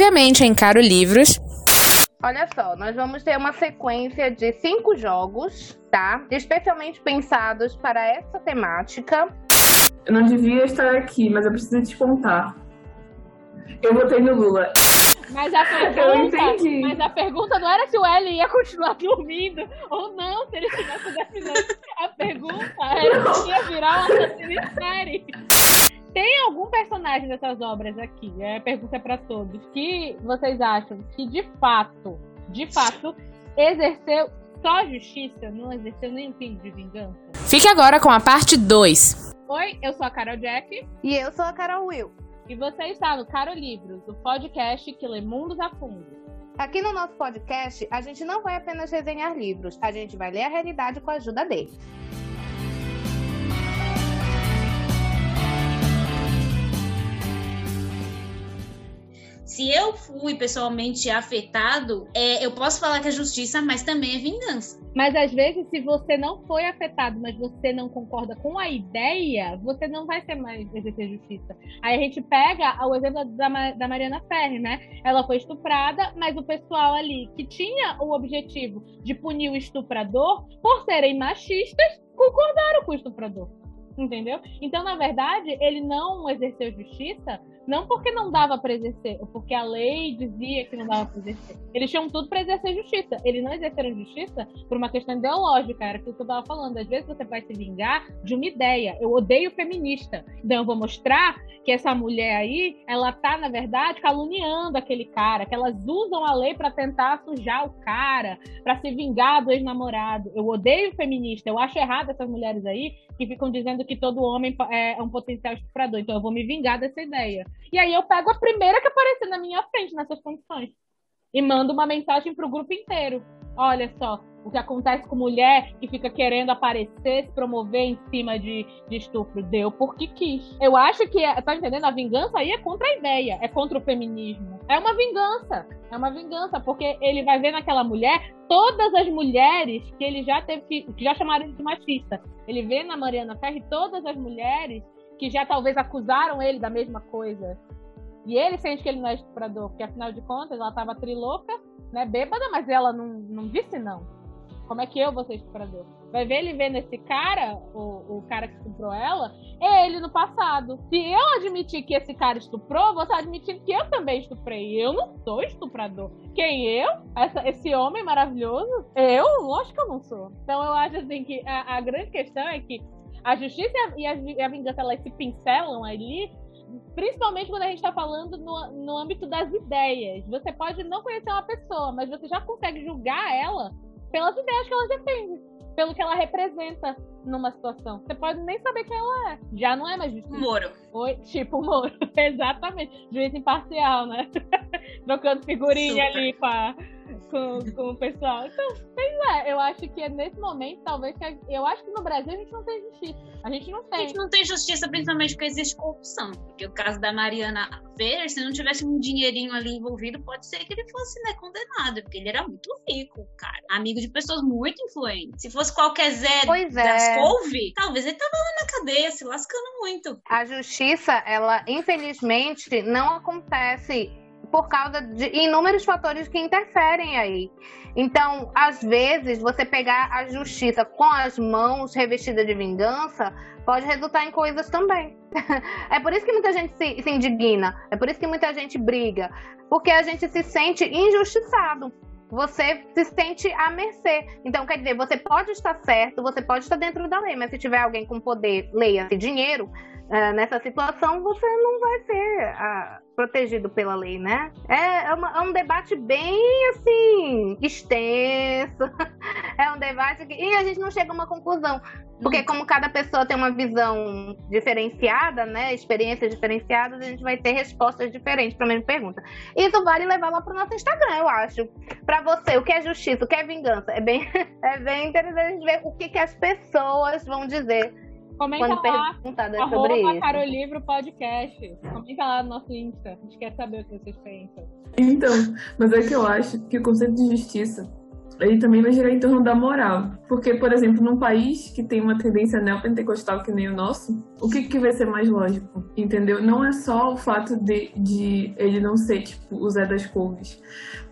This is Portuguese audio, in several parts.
previamente em Caro Livros. Olha só, nós vamos ter uma sequência de cinco jogos, tá? Especialmente pensados para essa temática. Eu não devia estar aqui, mas eu preciso te contar. Eu votei no Lula. Mas a pergunta, mas a pergunta não era se o L ia continuar dormindo ou não, se ele estivesse definindo. A pergunta era se ia virar uma assassino em série. Tem algum personagem dessas obras aqui? É a pergunta para todos. Que vocês acham que de fato, de fato, exerceu só justiça, não exerceu nenhum pingo de vingança? Fique agora com a parte 2. Oi, eu sou a Carol Jack. E eu sou a Carol Will. E você está no Caro Livros, o podcast que lê mundos a fundo. Aqui no nosso podcast, a gente não vai apenas resenhar livros, a gente vai ler a realidade com a ajuda deles. Se eu fui pessoalmente afetado, é, eu posso falar que é justiça, mas também é vingança. Mas às vezes, se você não foi afetado, mas você não concorda com a ideia, você não vai ser mais exercer justiça. Aí a gente pega o exemplo da, da Mariana Ferri, né? Ela foi estuprada, mas o pessoal ali que tinha o objetivo de punir o estuprador, por serem machistas, concordaram com o estuprador entendeu? Então, na verdade, ele não exerceu justiça não porque não dava para exercer, porque a lei dizia que não dava para exercer. Eles tinham tudo para exercer justiça. Eles não exerceram justiça por uma questão ideológica, era aquilo que eu estava falando. Às vezes você vai se vingar de uma ideia. Eu odeio feminista. Então eu vou mostrar que essa mulher aí, ela tá, na verdade, caluniando aquele cara, que elas usam a lei para tentar sujar o cara, para se vingar do ex-namorado. Eu odeio feminista. Eu acho errado essas mulheres aí que ficam dizendo que todo homem é um potencial estuprador. Então eu vou me vingar dessa ideia. E aí eu pego a primeira que aparecer na minha frente nessas condições e mando uma mensagem pro grupo inteiro. Olha só, o que acontece com mulher que fica querendo aparecer, se promover em cima de, de estupro. Deu porque quis. Eu acho que, tá entendendo? A vingança aí é contra a ideia, é contra o feminismo. É uma vingança. É uma vingança, porque ele vai ver naquela mulher todas as mulheres que ele já teve que, que já chamaram de machista. Ele vê na Mariana Ferri todas as mulheres que já talvez acusaram ele da mesma coisa. E ele sente que ele não é estuprador, porque afinal de contas ela estava trilouca, né, bêbada, mas ela não, não disse não. Como é que eu vou ser estuprador? Vai ver ele vendo esse cara, o, o cara que estuprou ela, é ele no passado. Se eu admitir que esse cara estuprou, você admitir que eu também estuprei. Eu não sou estuprador. Quem eu? Essa, esse homem maravilhoso? Eu? Lógico que eu não sou. Então eu acho assim que a, a grande questão é que a justiça e a, e a vingança elas se pincelam ali, principalmente quando a gente está falando no, no âmbito das ideias. Você pode não conhecer uma pessoa, mas você já consegue julgar ela pelas ideias que ela defende, pelo que ela representa numa situação. Você pode nem saber quem ela é. Já não é mais justiça. Moro. Oi, tipo Moro. Exatamente. Juiz imparcial, né? Trocando figurinha Super. ali com a com, com o pessoal. Então, pois é, eu acho que é nesse momento, talvez, que eu acho que no Brasil a gente não tem justiça. A gente não tem. A gente não tem justiça, principalmente porque existe corrupção. Porque o caso da Mariana Fer, se não tivesse um dinheirinho ali envolvido, pode ser que ele fosse né, condenado, porque ele era muito rico, cara. Amigo de pessoas muito influentes. Se fosse qualquer Zé pois é. das Couve, talvez ele tava lá na cadeia, se lascando muito. A justiça, ela, infelizmente, não acontece por causa de inúmeros fatores que interferem aí. Então, às vezes, você pegar a justiça com as mãos revestidas de vingança pode resultar em coisas também. é por isso que muita gente se, se indigna, é por isso que muita gente briga, porque a gente se sente injustiçado você se sente à mercê. Então, quer dizer, você pode estar certo, você pode estar dentro da lei, mas se tiver alguém com poder, leia-se dinheiro, uh, nessa situação, você não vai ser uh, protegido pela lei, né? É, é, uma, é, um debate bem, assim, extenso. é um debate que... E a gente não chega a uma conclusão. Porque como cada pessoa tem uma visão diferenciada, né? Experiências diferenciadas, a gente vai ter respostas diferentes para a mesma pergunta. Isso vale levar lá para o nosso Instagram, eu acho. Para você, o que é justiça, o que é vingança? É bem, é bem interessante a ver o que, que as pessoas vão dizer Comenta quando lá, perguntada sobre isso. Carolivro Podcast. Comenta lá no nosso Insta. A gente quer saber o que vocês pensam. Então, mas é que eu acho que o conceito de justiça ele também vai girar em torno da moral. Porque, por exemplo, num país que tem uma tendência neopentecostal que nem o nosso, o que, que vai ser mais lógico? Entendeu? Não é só o fato de, de ele não ser, tipo, o Zé das Couves,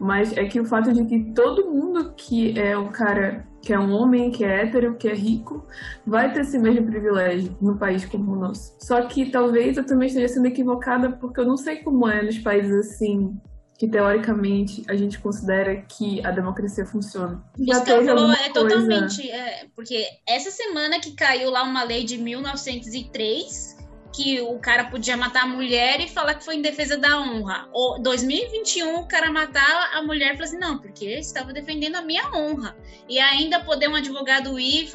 mas é que o fato de que todo mundo que é um cara que é um homem, que é hétero, que é rico, vai ter esse mesmo privilégio no país como o nosso. Só que talvez eu também esteja sendo equivocada porque eu não sei como é nos países assim que teoricamente a gente considera que a democracia funciona. Já Isso que falou é totalmente. É, porque essa semana que caiu lá uma lei de 1903 que o cara podia matar a mulher e falar que foi em defesa da honra. Ou 2021 o cara matar a mulher e falar assim, não, porque estava defendendo a minha honra. E ainda poder um advogado ir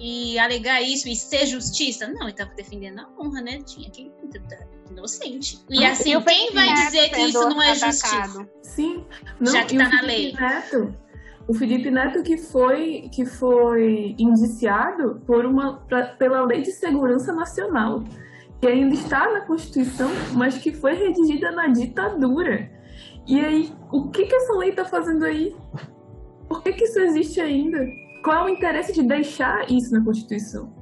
e, e alegar isso e ser justiça. Não, ele estava defendendo a honra, né? Tinha que inocente. E assim, e quem vai dizer que isso não é justiça? Sim, não, já que tá na lei. Neto, o Felipe Neto que foi que foi indiciado por uma pra, pela Lei de Segurança Nacional, que ainda está na Constituição, mas que foi redigida na ditadura. E aí, o que que essa lei está fazendo aí? Por que que isso existe ainda? Qual é o interesse de deixar isso na Constituição?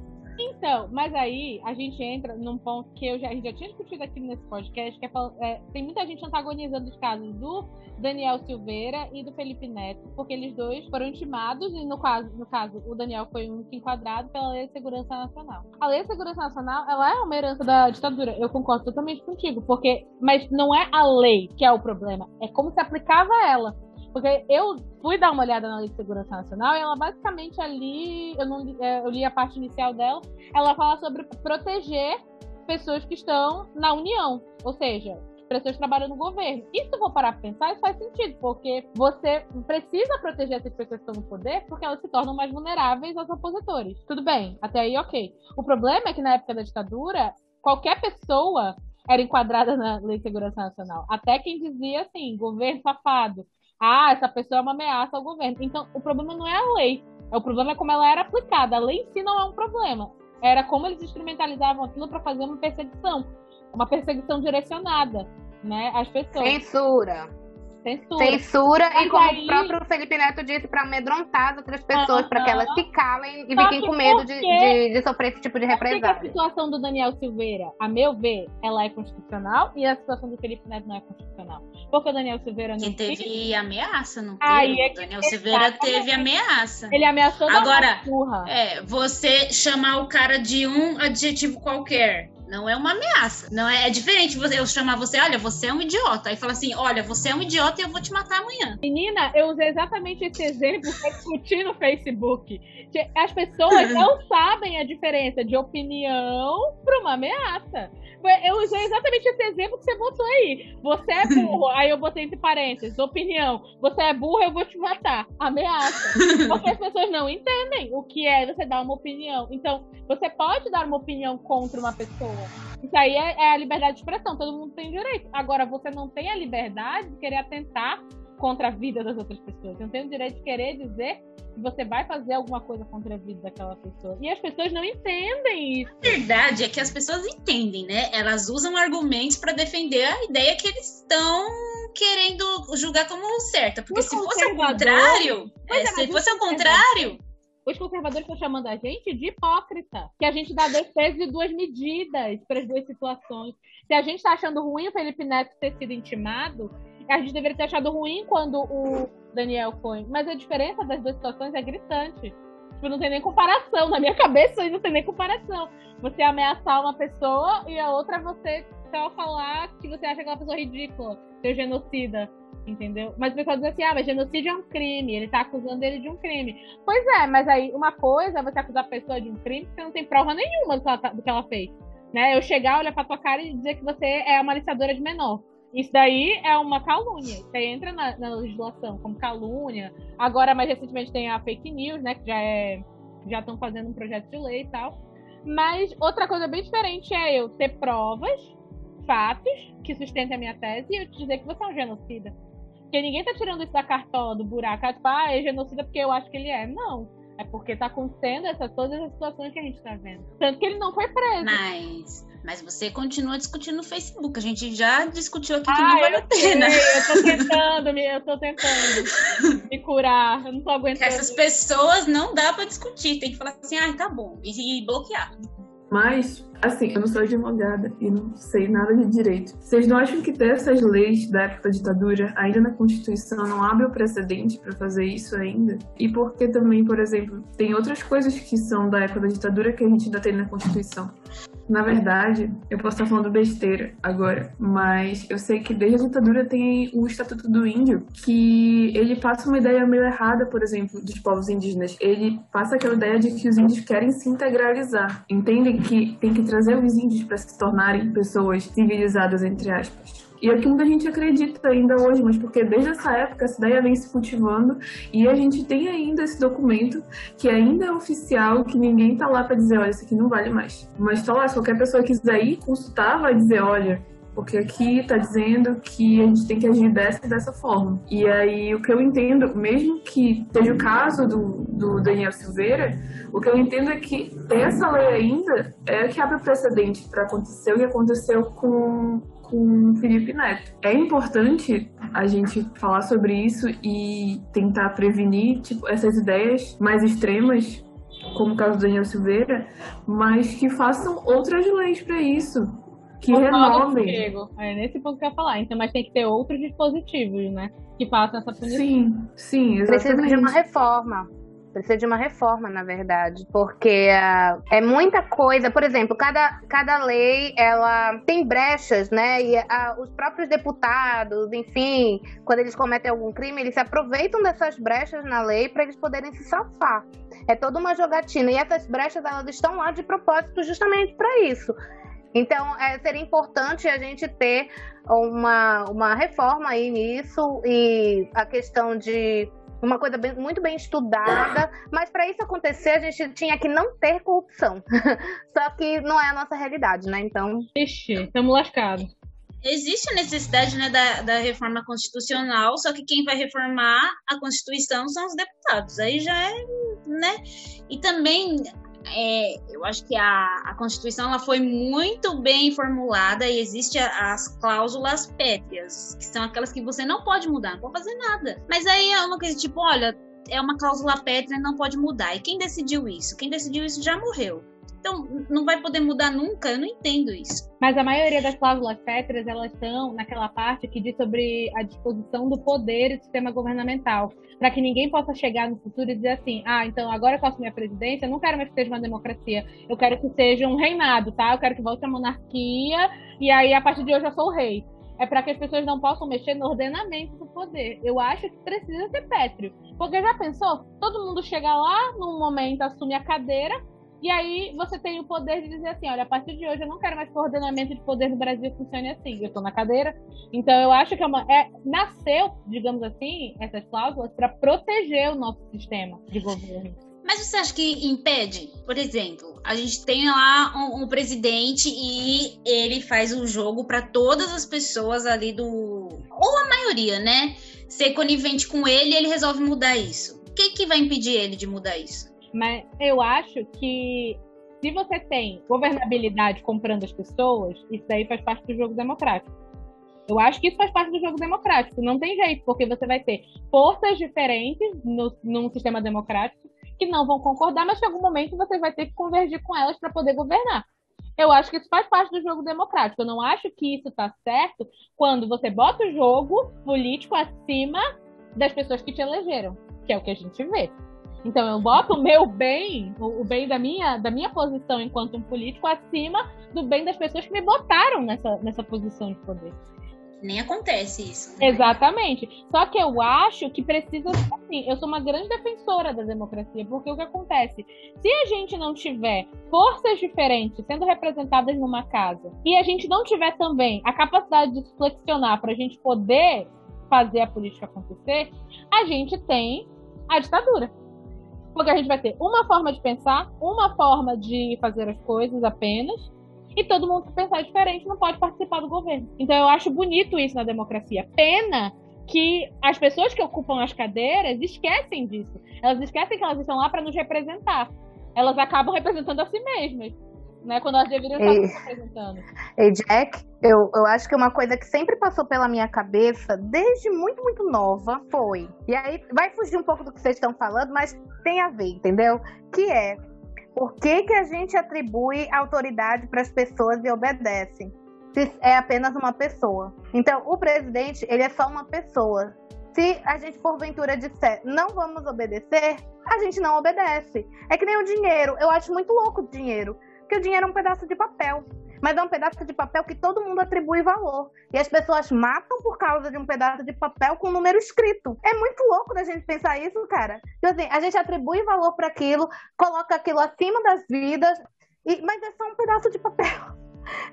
Então, mas aí a gente entra num ponto que eu já, a gente já tinha discutido aqui nesse podcast, que é, é, tem muita gente antagonizando os casos do Daniel Silveira e do Felipe Neto, porque eles dois foram intimados, e no caso, no caso o Daniel foi um enquadrado pela Lei de Segurança Nacional. A Lei de Segurança Nacional, ela é uma herança da ditadura, eu concordo totalmente contigo, porque, mas não é a lei que é o problema, é como se aplicava ela. Porque eu fui dar uma olhada na Lei de Segurança Nacional e ela basicamente ali, eu, não, é, eu li a parte inicial dela, ela fala sobre proteger pessoas que estão na União, ou seja, pessoas que trabalham no governo. E se for parar pra pensar, isso faz sentido, porque você precisa proteger essas pessoas que estão no poder porque elas se tornam mais vulneráveis aos opositores. Tudo bem, até aí ok. O problema é que na época da ditadura, qualquer pessoa era enquadrada na Lei de Segurança Nacional. Até quem dizia assim, governo safado, ah, essa pessoa é uma ameaça ao governo. Então, o problema não é a lei. O problema é como ela era aplicada. A lei em si não é um problema. Era como eles instrumentalizavam aquilo para fazer uma perseguição. Uma perseguição direcionada, né? Às pessoas. Censura. Censura. Censura Mas e como aí... o próprio Felipe Neto disse, para amedrontar as outras pessoas, para que elas se calem e Só fiquem com medo de, de, de, sofrer esse tipo de represália. a situação do Daniel Silveira, a meu ver, ela é constitucional e a situação do Felipe Neto não é constitucional. Porque o Daniel Silveira não. Que teve ameaça, não teve? É o Daniel Silveira teve ameaça. Ele ameaçou Agora, é, você chamar o cara de um adjetivo qualquer não é uma ameaça. Não é, é diferente eu chamar você, olha, você é um idiota. Aí fala assim, olha, você é um idiota e eu vou te matar amanhã. Menina, eu usei exatamente esse exemplo para discutir no Facebook. As pessoas não sabem a diferença de opinião para uma ameaça. Eu usei exatamente esse exemplo que você botou aí. Você é burro, aí eu botei entre parênteses, opinião. Você é burro, eu vou te matar. Ameaça. Porque as pessoas não entendem o que é você dar uma opinião. Então, você pode dar uma opinião contra uma pessoa. Isso aí é, é a liberdade de expressão, todo mundo tem direito. Agora, você não tem a liberdade de querer atentar contra a vida das outras pessoas. Você não tem o direito de querer dizer que você vai fazer alguma coisa contra a vida daquela pessoa. E as pessoas não entendem isso. A verdade é que as pessoas entendem, né? Elas usam argumentos para defender a ideia que eles estão querendo julgar como certa. Porque se fosse ao contrário, é, é, se fosse ao contrário, os conservadores estão chamando a gente de hipócrita. Que a gente dá dois pesos e duas medidas para as duas situações. Se a gente está achando ruim o Felipe Neto ter sido intimado, a gente deveria ter achado ruim quando o Daniel foi. Mas a diferença das duas situações é gritante. Tipo, não tem nem comparação. Na minha cabeça, não tem nem comparação. Você ameaçar uma pessoa e a outra você só falar que você acha aquela pessoa ridícula, ser genocida entendeu? Mas o pessoal diz assim, ah, mas genocídio é um crime, ele tá acusando ele de um crime. Pois é, mas aí uma coisa é você acusar a pessoa de um crime que você não tem prova nenhuma do que ela, tá, do que ela fez. Né? Eu chegar, olhar pra tua cara e dizer que você é a maliciadora de menor. Isso daí é uma calúnia. Isso aí entra na, na, legislação como calúnia. Agora, mais recentemente, tem a fake news, né? Que já é. Já estão fazendo um projeto de lei e tal. Mas outra coisa bem diferente é eu ter provas, fatos, que sustentem a minha tese e eu te dizer que você é um genocida. Porque ninguém tá tirando isso da cartola, do buraco. Ah, tipo, ah, é genocida porque eu acho que ele é. Não. É porque tá acontecendo essas, todas as situações que a gente tá vendo. Tanto que ele não foi preso. Mas, mas você continua discutindo no Facebook. A gente já discutiu aqui que ah, não vale a pena. Eu tô tentando, eu tô tentando. Me curar. Eu não tô aguentando. Essas pessoas não dá pra discutir. Tem que falar assim, ah, tá bom. E, e bloquear. Mas, assim, eu não sou advogada e não sei nada de direito. Vocês não acham que ter essas leis da época da ditadura, ainda na Constituição, não abre o precedente para fazer isso ainda? E porque também, por exemplo, tem outras coisas que são da época da ditadura que a gente ainda tem na Constituição. Na verdade, eu posso estar falando besteira agora, mas eu sei que desde a ditadura tem o Estatuto do Índio, que ele passa uma ideia meio errada, por exemplo, dos povos indígenas. Ele passa aquela ideia de que os índios querem se integralizar. Entendem que tem que trazer os índios para se tornarem pessoas civilizadas, entre aspas. E é que muita gente acredita ainda hoje, mas porque desde essa época essa ideia vem se cultivando e a gente tem ainda esse documento que ainda é oficial, que ninguém tá lá para dizer, olha, isso aqui não vale mais. Mas tá lá, se qualquer pessoa quiser ir consultar, vai dizer, olha, porque aqui está dizendo que a gente tem que agir dessa dessa forma. E aí, o que eu entendo, mesmo que seja o caso do, do Daniel Silveira, o que eu entendo é que essa lei ainda é que abre precedente para acontecer o que aconteceu com com Felipe Neto. É importante a gente falar sobre isso e tentar prevenir tipo, essas ideias mais extremas, como o caso do Daniel Silveira, mas que façam outras leis para isso. Que renovem. É nesse ponto que eu ia falar. Então, mas tem que ter outros dispositivos, né? Que façam essa punição. Sim, sim, exatamente. Precisa de uma reforma. Precisa de uma reforma, na verdade, porque uh, é muita coisa. Por exemplo, cada, cada lei ela tem brechas, né? E uh, os próprios deputados, enfim, quando eles cometem algum crime, eles se aproveitam dessas brechas na lei para eles poderem se safar. É toda uma jogatina e essas brechas elas estão lá de propósito justamente para isso. Então, é, seria importante a gente ter uma, uma reforma aí nisso e a questão de uma coisa bem, muito bem estudada, mas para isso acontecer a gente tinha que não ter corrupção. Só que não é a nossa realidade, né? Então. Ixi, estamos lascados. Existe a necessidade né, da, da reforma constitucional, só que quem vai reformar a Constituição são os deputados. Aí já é, né? E também é, eu acho que a, a Constituição ela foi muito bem formulada e existe a, as cláusulas pétreas, que são aquelas que você não pode mudar, não pode fazer nada. Mas aí é uma coisa tipo, olha, é uma cláusula pétrea não pode mudar. E quem decidiu isso? Quem decidiu isso já morreu. Então, não vai poder mudar nunca, eu não entendo isso. Mas a maioria das cláusulas pétreas, elas estão naquela parte que diz sobre a disposição do poder e do sistema governamental. Para que ninguém possa chegar no futuro e dizer assim: ah, então agora que eu assumi a presidência, eu não quero mais que seja uma democracia, eu quero que seja um reinado, tá? Eu quero que volte a monarquia e aí a partir de hoje eu sou o rei é para que as pessoas não possam mexer no ordenamento do poder. Eu acho que precisa ser pétreo. Porque já pensou? Todo mundo chega lá, num momento assume a cadeira, e aí você tem o poder de dizer assim, olha, a partir de hoje eu não quero mais que o ordenamento de poder no Brasil funcione assim. Eu estou na cadeira. Então eu acho que é uma, é, nasceu, digamos assim, essas cláusulas para proteger o nosso sistema de governo. Mas você acha que impede? Por exemplo, a gente tem lá um, um presidente e ele faz um jogo para todas as pessoas ali do. Ou a maioria, né? Ser conivente com ele e ele resolve mudar isso. O que, que vai impedir ele de mudar isso? Mas eu acho que se você tem governabilidade comprando as pessoas, isso daí faz parte do jogo democrático. Eu acho que isso faz parte do jogo democrático. Não tem jeito, porque você vai ter forças diferentes no, num sistema democrático que não vão concordar, mas que em algum momento você vai ter que convergir com elas para poder governar. Eu acho que isso faz parte do jogo democrático. Eu não acho que isso está certo quando você bota o jogo político acima das pessoas que te elegeram, que é o que a gente vê. Então eu boto o meu bem, o bem da minha, da minha posição enquanto um político acima do bem das pessoas que me botaram nessa, nessa posição de poder. Nem acontece isso. Né? Exatamente. Só que eu acho que precisa assim. Eu sou uma grande defensora da democracia, porque o que acontece? Se a gente não tiver forças diferentes sendo representadas numa casa e a gente não tiver também a capacidade de se flexionar para a gente poder fazer a política acontecer, a gente tem a ditadura. Porque a gente vai ter uma forma de pensar, uma forma de fazer as coisas apenas, e todo mundo que pensar diferente não pode participar do governo. Então eu acho bonito isso na democracia. Pena que as pessoas que ocupam as cadeiras esquecem disso. Elas esquecem que elas estão lá para nos representar. Elas acabam representando a si mesmas. Né? Quando elas deveriam estar se apresentando. E Jack, eu, eu acho que uma coisa que sempre passou pela minha cabeça, desde muito, muito nova, foi. E aí vai fugir um pouco do que vocês estão falando, mas tem a ver, entendeu? Que é por que, que a gente atribui autoridade para as pessoas e obedece? Se é apenas uma pessoa. Então, o presidente, ele é só uma pessoa. Se a gente porventura disser não vamos obedecer, a gente não obedece. É que nem o dinheiro. Eu acho muito louco o dinheiro. Porque o dinheiro é um pedaço de papel. Mas é um pedaço de papel que todo mundo atribui valor. E as pessoas matam por causa de um pedaço de papel com um número escrito. É muito louco da gente pensar isso, cara. Então, assim, a gente atribui valor para aquilo, coloca aquilo acima das vidas, e... mas é só um pedaço de papel.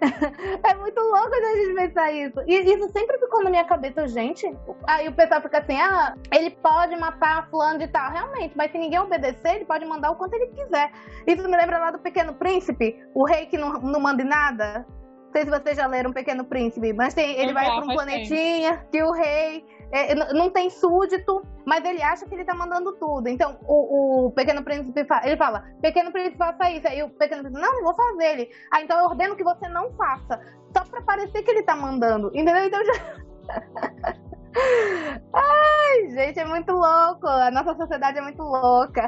é muito louco a gente pensar isso. E isso sempre ficou na minha cabeça, gente. Aí o pessoal fica assim: ah, ele pode matar fulano de tal. Realmente, mas se ninguém obedecer, ele pode mandar o quanto ele quiser. Isso me lembra lá do Pequeno Príncipe, o rei que não, não manda em nada. Não sei se vocês já leram Pequeno Príncipe, mas tem, ele vai para um planetinha que o rei é, não tem súdito, mas ele acha que ele tá mandando tudo. Então, o, o Pequeno Príncipe fala, ele fala, Pequeno Príncipe, faça isso. Aí o Pequeno Príncipe, não, não vou fazer. Ele, ah, então eu ordeno que você não faça. Só pra parecer que ele tá mandando. Entendeu? Então já. Ai, gente, é muito louco. A nossa sociedade é muito louca.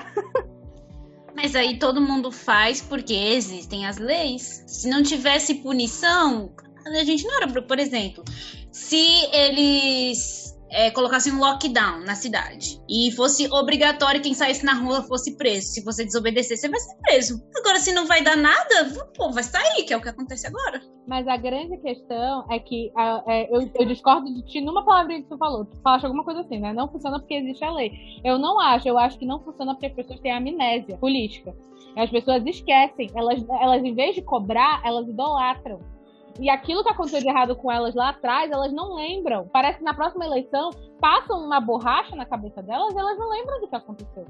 Mas aí todo mundo faz porque existem as leis. Se não tivesse punição, a gente não era, por exemplo, se eles é, colocassem um lockdown na cidade e fosse obrigatório quem saísse na rua fosse preso. Se você desobedecer, você vai ser preso. Agora, se não vai dar nada, pô, vai sair, que é o que acontece agora. Mas a grande questão é que a, é, eu, eu, discordo de ti numa palavrinha que tu falou. Tu falaste alguma coisa assim, né? Não funciona porque existe a lei. Eu não acho, eu acho que não funciona porque as pessoas têm amnésia política. As pessoas esquecem, elas, elas em vez de cobrar, elas idolatram. E aquilo que aconteceu de errado com elas lá atrás, elas não lembram. Parece que na próxima eleição passam uma borracha na cabeça delas e elas não lembram do que aconteceu.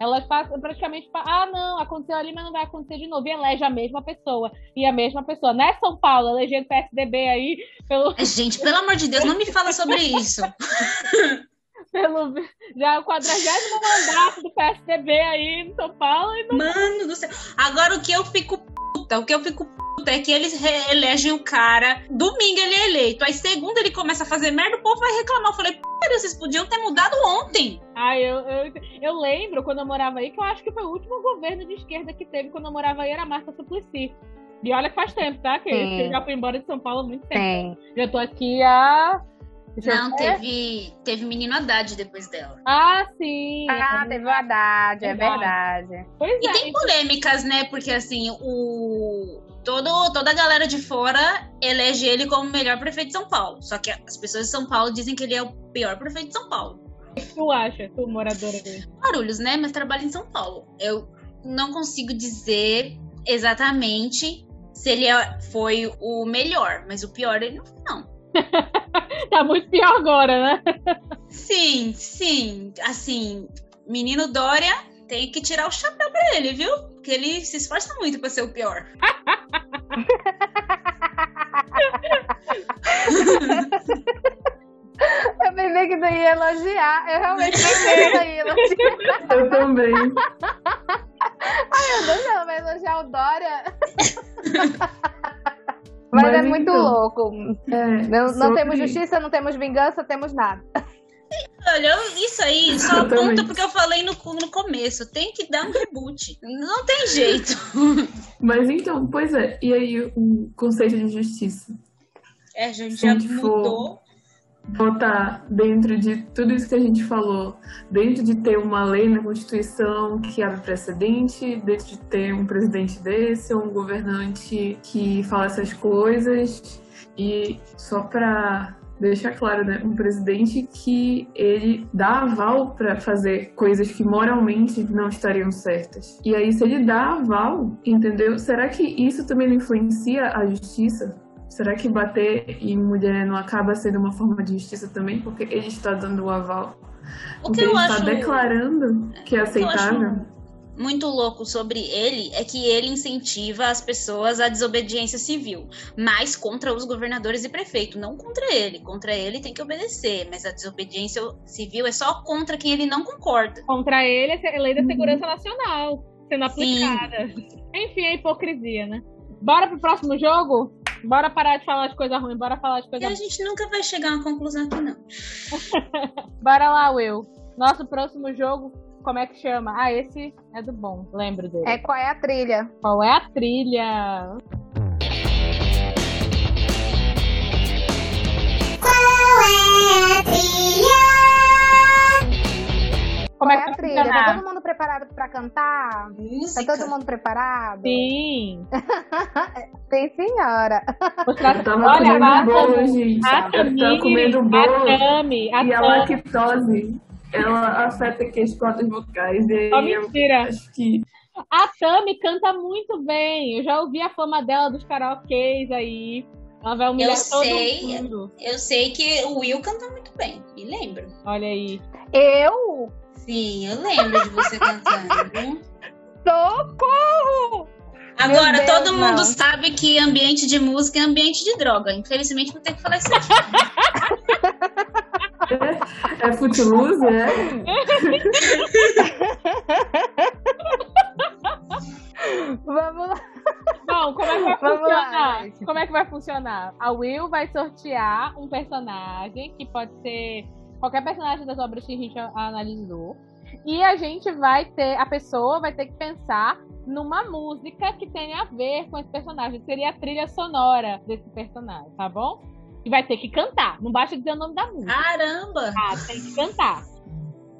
Elas passam praticamente, ah, não, aconteceu ali, mas não vai acontecer de novo. E elege a mesma pessoa. E a mesma pessoa. Não é São Paulo, elegendo PSDB aí pelo. Gente, pelo amor de Deus, não me fala sobre isso. pelo já é o quadragésimo mandato do PSDB aí em São Paulo. Não... Mano do céu. Agora o que eu fico puta, o que eu fico puta é que eles elegem o cara, domingo ele é eleito, aí segunda ele começa a fazer merda, o povo vai reclamar. Eu falei, pô, vocês podiam ter mudado ontem. Ah, eu, eu, eu, lembro quando eu morava aí, que eu acho que foi o último governo de esquerda que teve quando eu morava aí, era a Marta Suplicy. E olha que faz tempo, tá? Que eu já fui embora de São Paulo há muito tempo. Sim. Já tô aqui há não, teve, teve menino Haddad depois dela. Ah, sim. Ah, teve o Haddad, é verdade. Pois e é. tem polêmicas, né? Porque assim, o. Todo, toda a galera de fora elege ele como o melhor prefeito de São Paulo. Só que as pessoas de São Paulo dizem que ele é o pior prefeito de São Paulo. O que tu acha, tu moradora dele? Barulhos, né? Mas trabalho em São Paulo. Eu não consigo dizer exatamente se ele é, foi o melhor, mas o pior ele não foi, não. tá muito pior agora, né? Sim, sim. Assim, menino Dória tem que tirar o chapéu pra ele, viu? Porque ele se esforça muito pra ser o pior. Eu pensei que tu ia elogiar. Eu realmente pensei que ia elogiar. Eu também. Ai, eu não, ela vai elogiar o Dória. Mas, Mas é então, muito louco. É, não, não temos justiça, não temos vingança, temos nada. Olha, isso aí só aponta porque eu falei no, no começo. Tem que dar um reboot. Não tem jeito. Mas então, pois é. E aí o conceito de justiça? É, a gente já mudou botar dentro de tudo isso que a gente falou, dentro de ter uma lei na Constituição que abre precedente, dentro de ter um presidente desse um governante que fala essas coisas e só para deixar claro, né, um presidente que ele dá aval para fazer coisas que moralmente não estariam certas. E aí se ele dá aval, entendeu? Será que isso também não influencia a justiça? Será que bater em mulher não acaba sendo uma forma de justiça também? Porque ele está dando o aval. O que ele está acho... declarando que é aceitável. muito louco sobre ele é que ele incentiva as pessoas à desobediência civil, mas contra os governadores e prefeito, não contra ele. Contra ele tem que obedecer, mas a desobediência civil é só contra quem ele não concorda. Contra ele é a lei da segurança uhum. nacional sendo aplicada. Sim. Enfim, a hipocrisia, né? Bora pro próximo jogo? Bora parar de falar de coisa ruim, bora falar de E coisa a boa. gente nunca vai chegar a uma conclusão aqui, não. Bora lá, Will. Nosso próximo jogo, como é que chama? Ah, esse é do bom, lembro dele. É qual é a trilha? Qual é a trilha? Qual é é que a trilha? Tá todo mundo preparado pra cantar? Tá Música. todo mundo preparado? Sim. Sim, senhora. Mostrar- Eu tava Olha, comendo a bolo, Tami- gente. a Eu tava comendo a bolo. Tami, a E a Tami. lactose, ela afeta aqui as cordas vocais. E eu mentira. acho que A Tami canta muito bem. Eu já ouvi a fama dela dos karaokês aí. Ela vai humilhar Eu todo sei. mundo. Eu sei que o Will canta muito bem, me lembro. Olha aí. Eu? Sim, eu lembro de você cantando? Socorro! Agora, Deus, todo mundo não. sabe que ambiente de música é ambiente de droga. Infelizmente, vou ter que falar isso aqui. é footloose, é? Vamos lá. Bom, como é que vai Vamos lá, funcionar? gente. como é que vai funcionar? A Will vai sortear um personagem, que pode ser qualquer personagem das obras que a gente analisou. E a gente vai ter, a pessoa vai ter que pensar numa música que tenha a ver com esse personagem. Seria a trilha sonora desse personagem, tá bom? E vai ter que cantar. Não basta dizer o nome da música. Caramba! Ah, tem que cantar.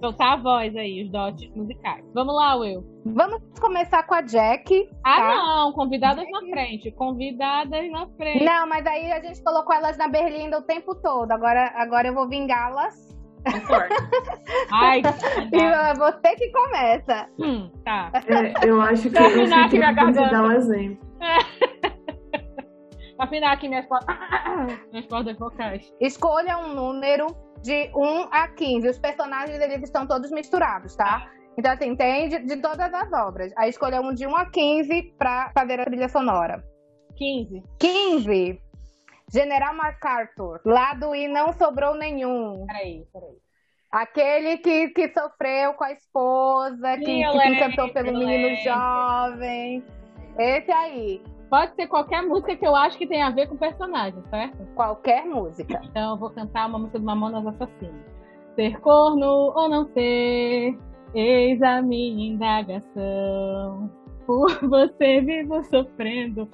Soltar a voz aí, os dotes musicais. Vamos lá, Will. Vamos começar com a Jack. Ah, Tá. não, convidadas na frente. Convidadas na frente. Não, mas aí a gente colocou elas na berlinda o tempo todo. Agora, agora eu vou vingá-las. Ai, E é você que começa. hum, tá. É, eu acho que Pra eu afinar aqui minha garganta. dar um exemplo. Afinar aqui minhas cordas. minhas cordas vocais. Escolha um número de 1 a 15. Os personagens eles estão todos misturados, tá? Então, assim, tem de, de todas as obras. Aí escolha um de 1 a 15 pra fazer a trilha sonora. 15. 15. General MacArthur. Lado e não sobrou nenhum. Peraí, peraí. Aquele que, que sofreu com a esposa, que, que se encantou pelo menino jovem. Esse aí. Pode ser qualquer música que eu acho que tem a ver com o personagem, certo? Qualquer música. Então eu vou cantar uma música do Mamonas Assassinas. Ser corno ou não ser, eis a minha indagação. Por você vivo sofrendo,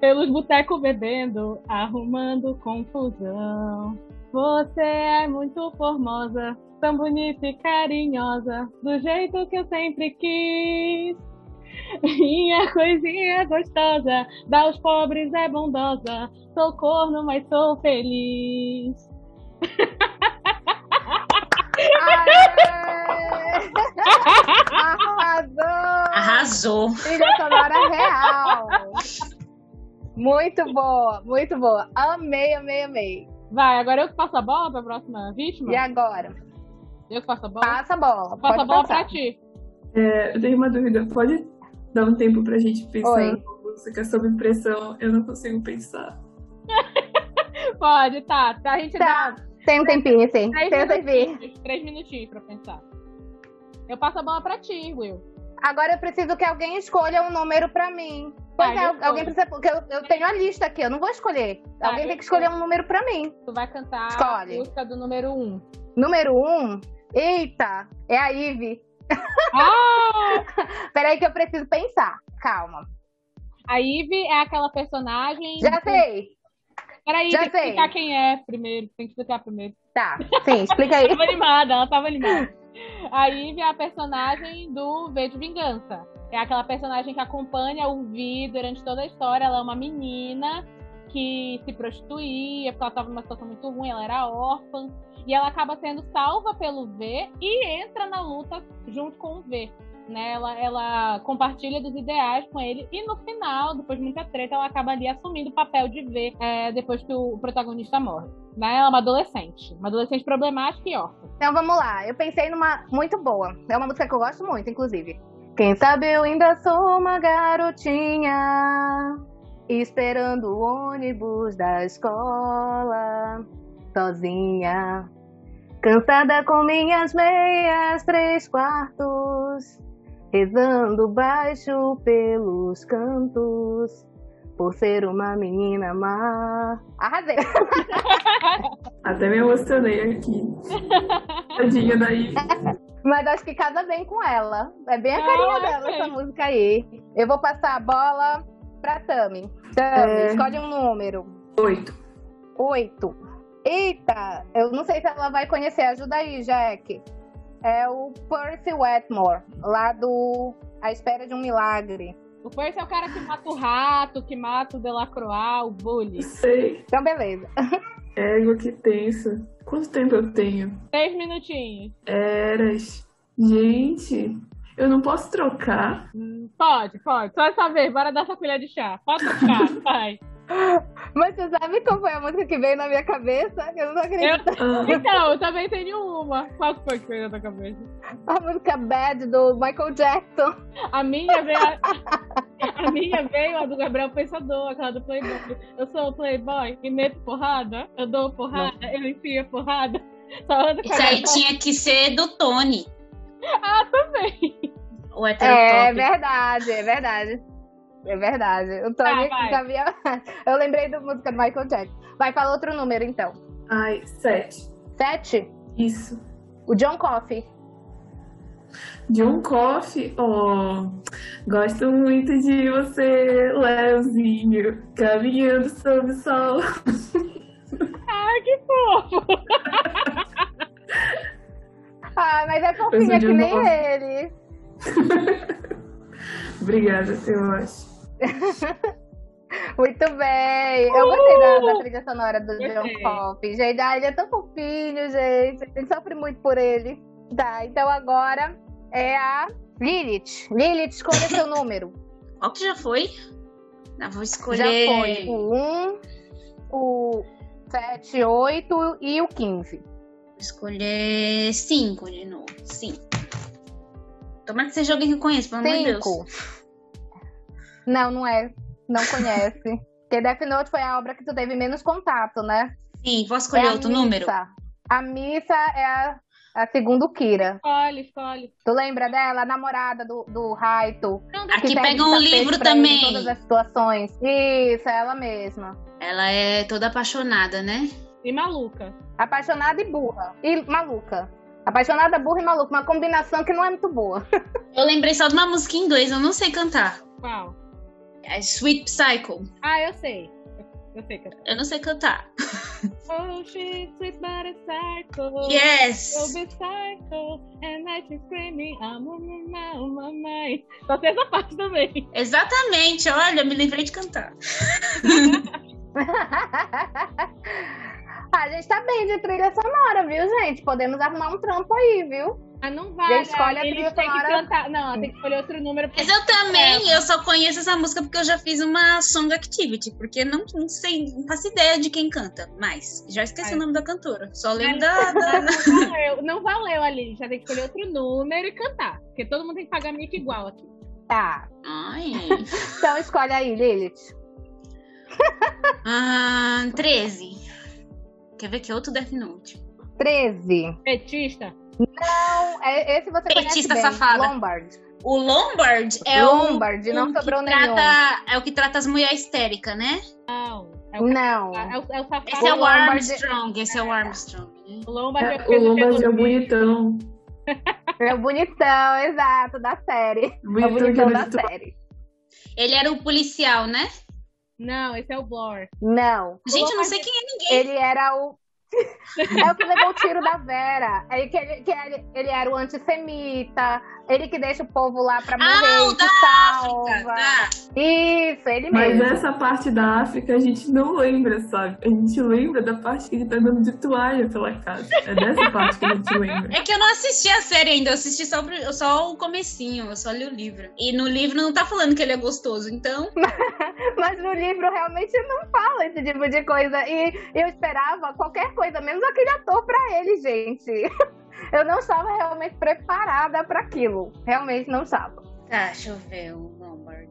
pelos botecos bebendo, arrumando confusão. Você é muito formosa, tão bonita e carinhosa, do jeito que eu sempre quis. Minha coisinha gostosa, dá aos pobres é bondosa. Sou corno, mas sou feliz. Aê! Arrasou! Arrasou. Trilha sonora real. Muito boa, muito boa. Amei, amei, amei. Vai, agora eu que passo a bola pra próxima vítima? E agora? Eu que passo a bola? Passa a bola. Passo Pode a bola passar. pra ti. É, eu tenho uma dúvida. Pode dar um tempo pra gente pensar Oi. numa música sob pressão? Eu não consigo pensar. Pode, tá. tá a gente Tá. dá Tem um tempinho, sim. três Tem um tempinho. minutinhos, três minutinhos pra pensar. Eu passo a bola pra ti, Will. Agora eu preciso que alguém escolha um número pra mim. Pois Tá, é, alguém precisa. Porque eu, eu tenho a lista aqui, eu não vou escolher. Tá, alguém tem que escolher um número pra mim. Tu vai cantar Escolhe. a música do número um. Número um. Eita, é a Ivy. Ah! Peraí que eu preciso pensar. Calma. A Ivy é aquela personagem. Já sei. Peraí, já tem que sei. explicar quem é primeiro. Tem que explicar primeiro. Tá, sim, explica aí. Tava animada, ela tava animada. A Ivy é a personagem do V de Vingança. É aquela personagem que acompanha o Vi durante toda a história. Ela é uma menina que se prostituía, porque ela estava numa situação muito ruim, ela era órfã. E ela acaba sendo salva pelo V e entra na luta junto com o V. Né? Ela, ela compartilha dos ideais com ele e no final, depois de muita treta, ela acaba ali assumindo o papel de V é, depois que o protagonista morre. Né? Ela é uma adolescente, uma adolescente problemática e órfã. Então vamos lá. Eu pensei numa muito boa. É uma música que eu gosto muito, inclusive. Quem sabe eu ainda sou uma garotinha esperando o ônibus da escola sozinha, cansada com minhas meias três quartos, rezando baixo pelos cantos. por ser uma menina má. Arrasei. Até me emocionei aqui. Tadinha daí. Mas acho que casa bem com ela. É bem a Ah, carinha ok. dela, essa música aí. Eu vou passar a bola pra Tami. Tami, É. escolhe um número. Oito. Oito. Eita, eu não sei se ela vai conhecer. Ajuda aí, Jack. É o Percy Wetmore, lá do A Espera de um Milagre. O Percy é o cara que mata o rato, que mata o Delacroix, o bully. Sei. Então, beleza. Égua, que tenso. Quanto tempo eu tenho? Seis minutinhos. Eras. Gente, eu não posso trocar. Hum, Pode, pode. Só essa vez, bora dar essa colher de chá. Pode tocar, vai. Mas você sabe qual foi a música que veio na minha cabeça? Eu não acredito. Ah, Então, eu também tenho uma. Qual foi que veio na tua cabeça? A música Bad do Michael Jackson. A minha veio. A, a minha veio a do Gabriel Pensador, aquela do Playboy. Eu sou o Playboy e meto porrada. Eu dou porrada, eu enfio porrada. Só ando Isso aí tinha que ser do Tony. Ah, também. O É heterotop. verdade, é verdade. É verdade. O Tony Tá, vai. sabia. Eu lembrei da música do Michael Jackson. Vai, fala outro número então. ai, sete. Sete. Isso. O John Coffey. John Coffey, oh, gosto muito de você, Leozinho, caminhando sob o sol. Ai, que fofo. Ah, mas é fofinha sou que nem Coffey. ele. Obrigada, eu acho. Muito bem. Eu gostei da, da trilha sonora do Gostei. John Coffey. Gente, ele é tão fofinho, gente. A gente sofre muito por ele. Tá, então agora é a Lilith. Lilith, escolha seu número. Qual que já foi? Ah, vou Já escolher. foi o 1, o 7, 8 e o 15. Vou escolher cinco de novo. Cinco. Tomara que seja alguém que eu conheço, pelo amor de Deus. 5. Não, não é. Não conhece. Porque Death Note foi a obra que tu teve menos contato, né? Sim, posso escolher é a outro missa. número? A missa é a, a segunda Kira. Escolhe, escolhe. Tu lembra dela? A namorada do, do Raito. Aqui pega de um livro também. todas as situações. Isso, é ela mesma. Ela é toda apaixonada, né? E maluca. Apaixonada e burra. E maluca. Apaixonada, burra e maluca. Uma combinação que não é muito boa. Eu lembrei só de uma música em inglês, eu não sei cantar. Qual? É Sweet Psycho. Ah, eu sei. Eu sei Eu não sei cantar. Oh, she's sweet but a psycho. Yes! You'll be psycho. And I she's screaming, I'm on my mind, on my mind. Só tem essa parte também. Exatamente, olha, me livrei de cantar. a gente tá bem de trilha sonora, viu, gente? Podemos arrumar um trampo aí, viu? Mas não vai. Gente, escolhe a trilha que sonora. cantar. Não, tem que escolher outro número. Mas eu também, eu só conheço essa música porque eu já fiz uma Song Activity, porque não, não sei, não faço ideia de quem canta, mas já esqueci Ai. o nome da cantora. Só lembro da, da- Não valeu, não valeu ali. Já tem que escolher outro número e cantar. Porque todo mundo tem que pagar mico igual aqui. Tá. Ai. Então escolhe aí, Lilith. Ah, 13. Quer ver que é outro Death Note? 13. Petista. Não, é, esse você Petista conhece bem. safada. Lombard. O Lombard é Lombard, o, não o que sobrou nenhum. trata, É o que trata as mulheres histéricas, né? Não. É o, Não. é o, é o safado. Esse é o Lombard- Armstrong, esse é o Armstrong. O Lombard é É, o Lombard é o bonitão. É o bonitão, exato, da série. É o Bonitão bonitão da série. Ele era o policial, né? Não, esse é o Blor. Não. Gente, eu não sei quem é ninguém. Ele era o. é o que levou o tiro da Vera. É que ele, que ele, ele era o antissemita. Ele que deixa o povo lá pra morrer. Ah, o e da que África, tá. Isso, ele Mas mesmo. essa parte da África a gente não lembra, sabe? A gente lembra da parte que ele tá andando de toalha pela casa. É dessa parte que a gente lembra. É que eu não assisti a série ainda, eu assisti só, o- só o comecinho, eu só li o livro. E no livro não tá falando que ele é gostoso, então... Mas no livro realmente não fala esse tipo de coisa. E eu esperava qualquer coisa, menos aquele ator pra ele, gente. Eu não estava realmente preparada pra aquilo. Realmente não estava. Tá, deixa eu ver o Lombard.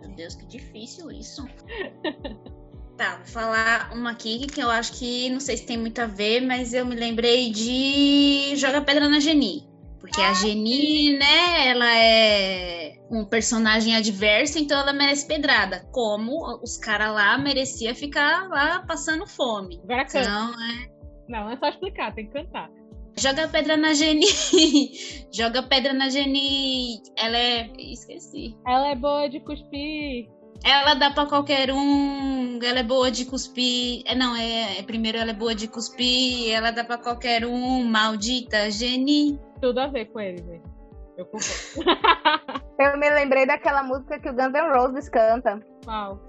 Meu Deus, que difícil isso. Tá, vou falar uma aqui que eu acho que não sei se tem muito a ver, mas eu me lembrei de Joga Pedra na Geni. Porque a Geni, né, ela é um personagem adverso, então ela merece pedrada. Como os caras lá merecia ficar lá passando fome. Agora canta. Então, é. Não é só explicar, tem que cantar. Joga pedra na Geni. Joga pedra na Geni. Ela é. Esqueci. Ela é boa de cuspir. Ela dá pra qualquer um. Ela é boa de cuspir. É, não, é, é- Primeiro ela é boa de cuspir. Ela dá pra qualquer um. Maldita Geni. Tudo a ver com ele, velho. Eu concordo. Eu me lembrei daquela música que o Guns N' Roses canta.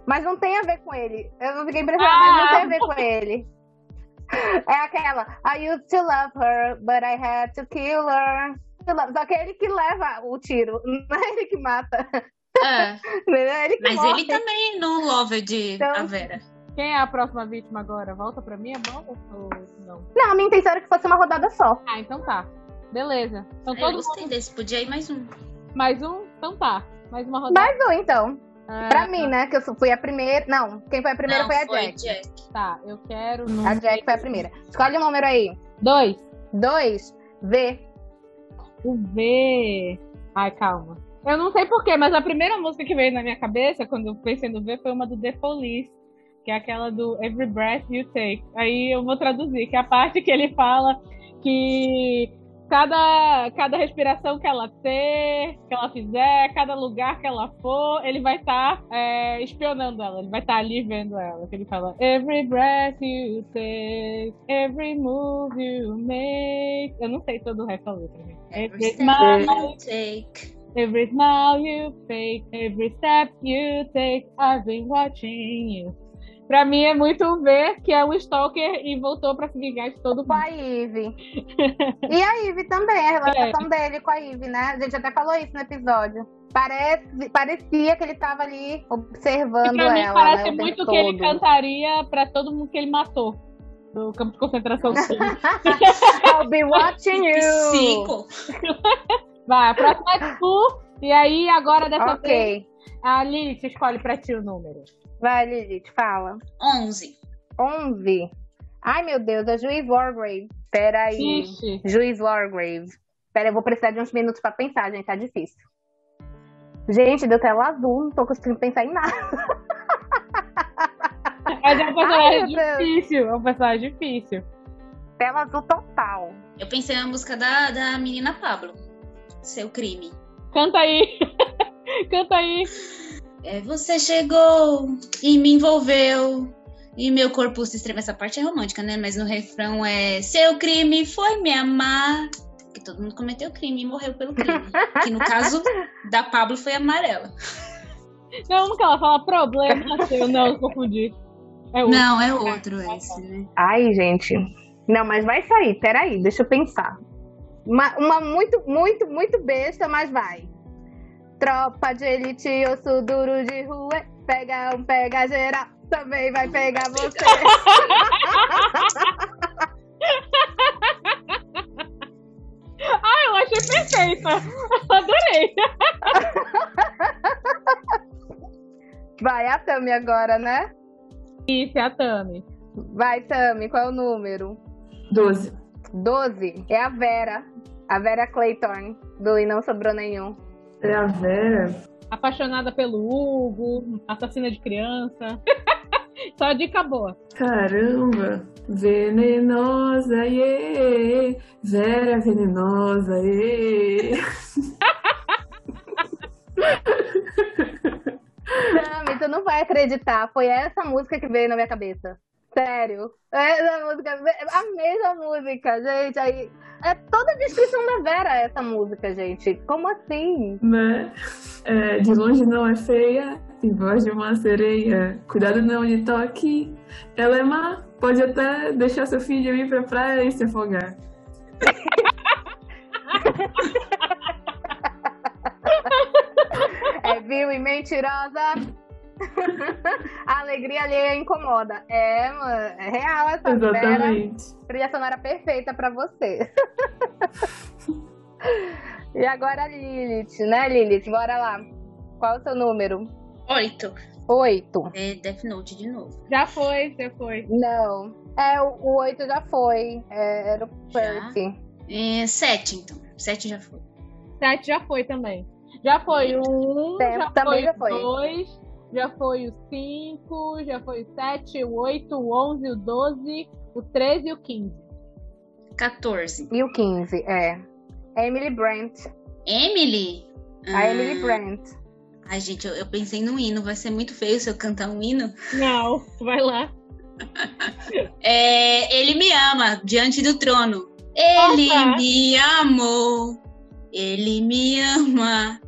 Mas não tem a ver com ele. Eu não fiquei impressionada, mas não tem a ver com ele. É aquela. I used to love her, but I had to kill her. Só que é ele que leva o tiro, não é ele que mata. É, É ele que mas morre. ele também não lover de Então- a Vera. Quem é a próxima vítima agora? Volta pra mim, é bom ou não? Não, a minha intenção era que fosse uma rodada só. Ah, então tá. Beleza. Então Eu todo gostei mundo... desse, podia ir mais um. Mais um? Então tá. Mais uma rodada. Mais um, então. Ah, Pra mim, né? Que eu fui a primeira. Não, quem foi a primeira Não, foi a foi Jack. Tá, eu quero... A Jack foi a primeira. Escolhe um número aí. Dois. Dois. V. O V. Ai, calma. Eu não sei porquê, mas a primeira música que veio na minha cabeça, quando eu pensei no V, foi uma do The Police, que é aquela do Every Breath You Take. Aí eu vou traduzir, que é a parte que ele fala que cada, cada respiração que ela ter, que ela fizer, cada lugar que ela for, ele vai estar espionando ela, ele vai estar ali vendo ela. Que ele fala, Every breath you take, every move you make. Eu não sei todo o resto da letra. gente. Every Every smile, you take. every smile you fake, every step you take, I've been watching you. Pra mim é muito ver que é um stalker e voltou pra se vingar de todo Com mundo. a Ivy. E a Ivy também, a relação dele com a Ivy, né? A gente até falou isso no episódio. Parece, parecia que ele tava ali E observando pra mim ela. parece né, o muito tempo que ele cantaria pra todo mundo que ele matou. Do campo de concentração. I'll be watching you. Cinco. Vai, a próxima é tu. E aí, agora dessa vez, Ok. a Lilith escolhe pra ti o número. Vai, Lilith, fala. Onze. 11. Ai, meu Deus, é Juiz Wargrave. Peraí. Ixi. Juiz Wargrave. Pera, eu vou precisar de uns minutos pra pensar, gente. Tá difícil. Gente, deu tela azul. Não tô conseguindo pensar em nada. Mas é um Ai, personagem Deus. difícil. É um personagem difícil. Tela azul total. Eu pensei na música da, da menina Pablo. Seu crime. Canta aí. Canta aí. É, você chegou e me envolveu. E meu corpo se estremece. Essa parte é romântica, né? Mas no refrão é Seu crime foi me amar. Que todo mundo cometeu crime e morreu pelo crime. que no caso da Pablo foi amarela. Não, que ela fala problema seu. Não, eu confundi. É o Não, é outro esse, né? Ai, gente. Não, mas vai sair. Peraí, deixa eu pensar. Uma, uma muito, muito, muito besta, mas vai. Tropa de elite, osso duro de rua. Pega um, pega geral. Também vai pegar você. Ah, eu achei perfeita. Adorei. Vai a Tami agora, né? Isso, é a Tami. Vai, Tami, qual é o número? 12. 12. É a Vera. A Vera Clayton, do E Não Sobrou Nenhum. É a Vera. Apaixonada pelo Hugo, assassina de criança. Só dica boa. Caramba! Venenosa, ê! Vera venenosa, ê! Tami, tu não vai acreditar. Foi essa música que veio na minha cabeça. Sério. Essa música, a mesma música, gente. Aí, é toda a descrição da Vera essa música, gente. Como assim? Né? É, de longe não é feia, tem voz de uma sereia. Cuidado não lhe toque. Ela é má, pode até deixar seu filho ir pra praia e se afogar. É vil e mentirosa. a alegria alheia incomoda. É, mano, é real essa Vera. Exatamente. Trilha sonora perfeita pra você. e agora a Lilith, né, Lilith? Bora lá. Qual é o seu número? Oito. Oito. É Death Note de novo. Já foi, você foi. Não. É, o, o oito já foi. É, era o Já? Percy. É, sete, então. Sete já foi. Sete já foi também. Já foi o 1, Tempo já também foi já foi. 2, já foi o 5, já foi o 7, o 8, o 11, o 12, o 13 e o 15. 14. E o 15, é. Emily Brent. Emily? A Ah, Emily Brent. Ai, gente, eu, eu pensei no hino. Vai ser muito feio se eu cantar um hino. Não, vai lá. É, ele me ama, diante do trono. Ele Opa! me amou. Ele me ama.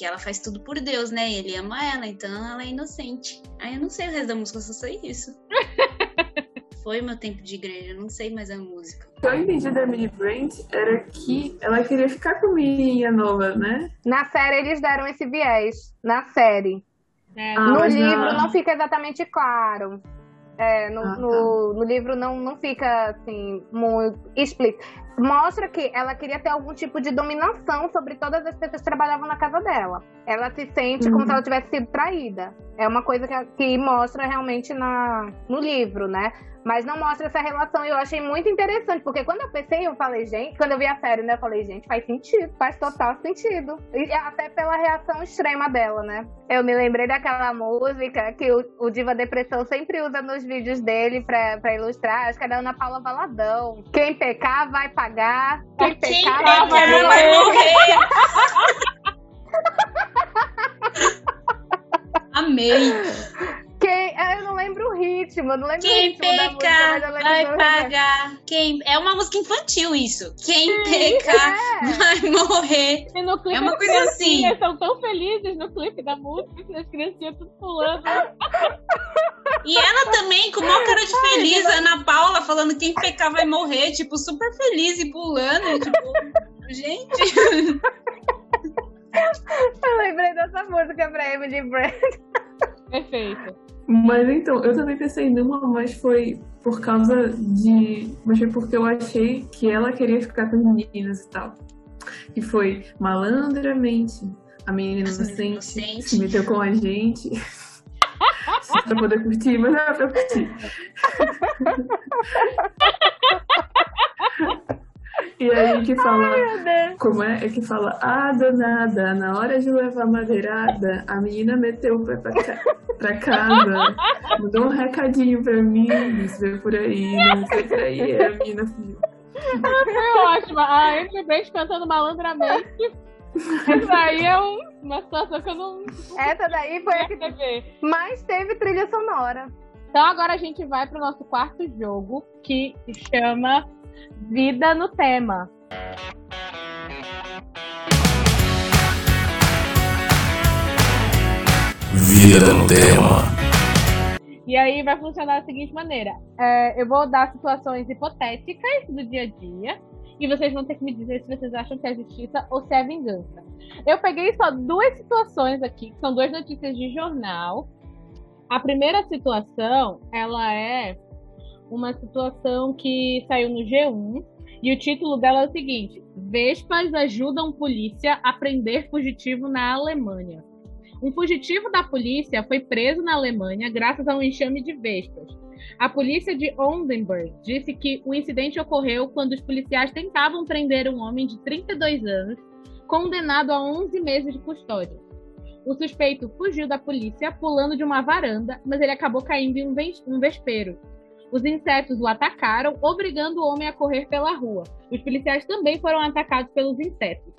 Porque ela faz tudo por Deus, né? Ele ama ela, então ela é inocente. Aí eu não sei o resto da música, eu só sei isso. Foi meu tempo de igreja, eu não sei mais a música. O que eu entendi da Emily Brent era que ela queria ficar com a menininha nova, né? Na série eles deram esse viés. Na série. É, Ah, no livro na- não fica exatamente claro. É, no, Ah, tá. no, no livro não, não fica assim muito explícito. Mostra que ela queria ter algum tipo de dominação sobre todas as pessoas que trabalhavam na casa dela. Ela se sente como Uhum. se ela tivesse sido traída. É uma coisa que, que mostra realmente na, no livro, né? Mas não mostra essa relação. E eu achei muito interessante, porque quando eu pensei, eu falei, gente, quando eu vi a série, né, eu falei, gente, faz sentido, faz total sentido. E até pela reação extrema dela, né? Eu me lembrei daquela música que o, o Diva Depressão sempre usa nos vídeos dele pra, pra ilustrar, acho que é da Ana Paula Valadão. Quem pecar vai pagar, quem Quem pecar pecar vai vai morrer. Amei. Quem, eu não lembro o ritmo, eu não lembro o Quem ritmo da música, pecar mas eu lembro vai pagar. Quem... É uma música infantil isso. Quem pecar É. vai morrer. E no clipe É uma coisa assim. são tão felizes no clipe da música, as criancinhas tudo pulando. E ela também, com uma cara de feliz, Ana Paula falando quem pecar vai morrer, tipo, super feliz e pulando. tipo, gente. Eu lembrei dessa música pra Emily Brand. Perfeito. Mas então, eu também pensei numa, mas foi por causa de. Mas foi porque eu achei que ela queria ficar com as meninas e tal. E foi malandramente. A menina inocente inocentes. se meteu com a gente. Só pra poder curtir, mas não era pra curtir. E aí que fala. Como é? É que fala, ah, danada, na hora de levar madeirada, a menina meteu o pé pra, ca- pra casa, mandou um recadinho pra mim, disse, vem por aí, não sei por aí, é a menina fugiu. Foi ótima. A Emily Brand cantando malandramente. Isso aí é um- uma situação que eu não Essa daí foi a que ver. mais teve trilha sonora. Então agora a gente vai pro nosso quarto jogo, que se chama Vida no Tema. Vida no tema. E aí vai funcionar da seguinte maneira: É, eu vou dar situações hipotéticas do dia a dia. E vocês vão ter que me dizer se vocês acham que é justiça ou se é vingança. Eu peguei só duas situações aqui, que são duas notícias de jornal. A primeira situação, ela é uma situação que saiu no G1. E o título dela é o seguinte: Vespas ajudam polícia a prender fugitivo na Alemanha. Um fugitivo da polícia foi preso na Alemanha graças a um enxame de vespas. A polícia de Oldenburg disse que o incidente ocorreu quando os policiais tentavam prender um homem de 32 anos, condenado a 11 meses de custódia. O suspeito fugiu da polícia pulando de uma varanda, mas ele acabou caindo em um ves- vespeiro. Os insetos o atacaram, obrigando o homem a correr pela rua. Os policiais também foram atacados pelos insetos.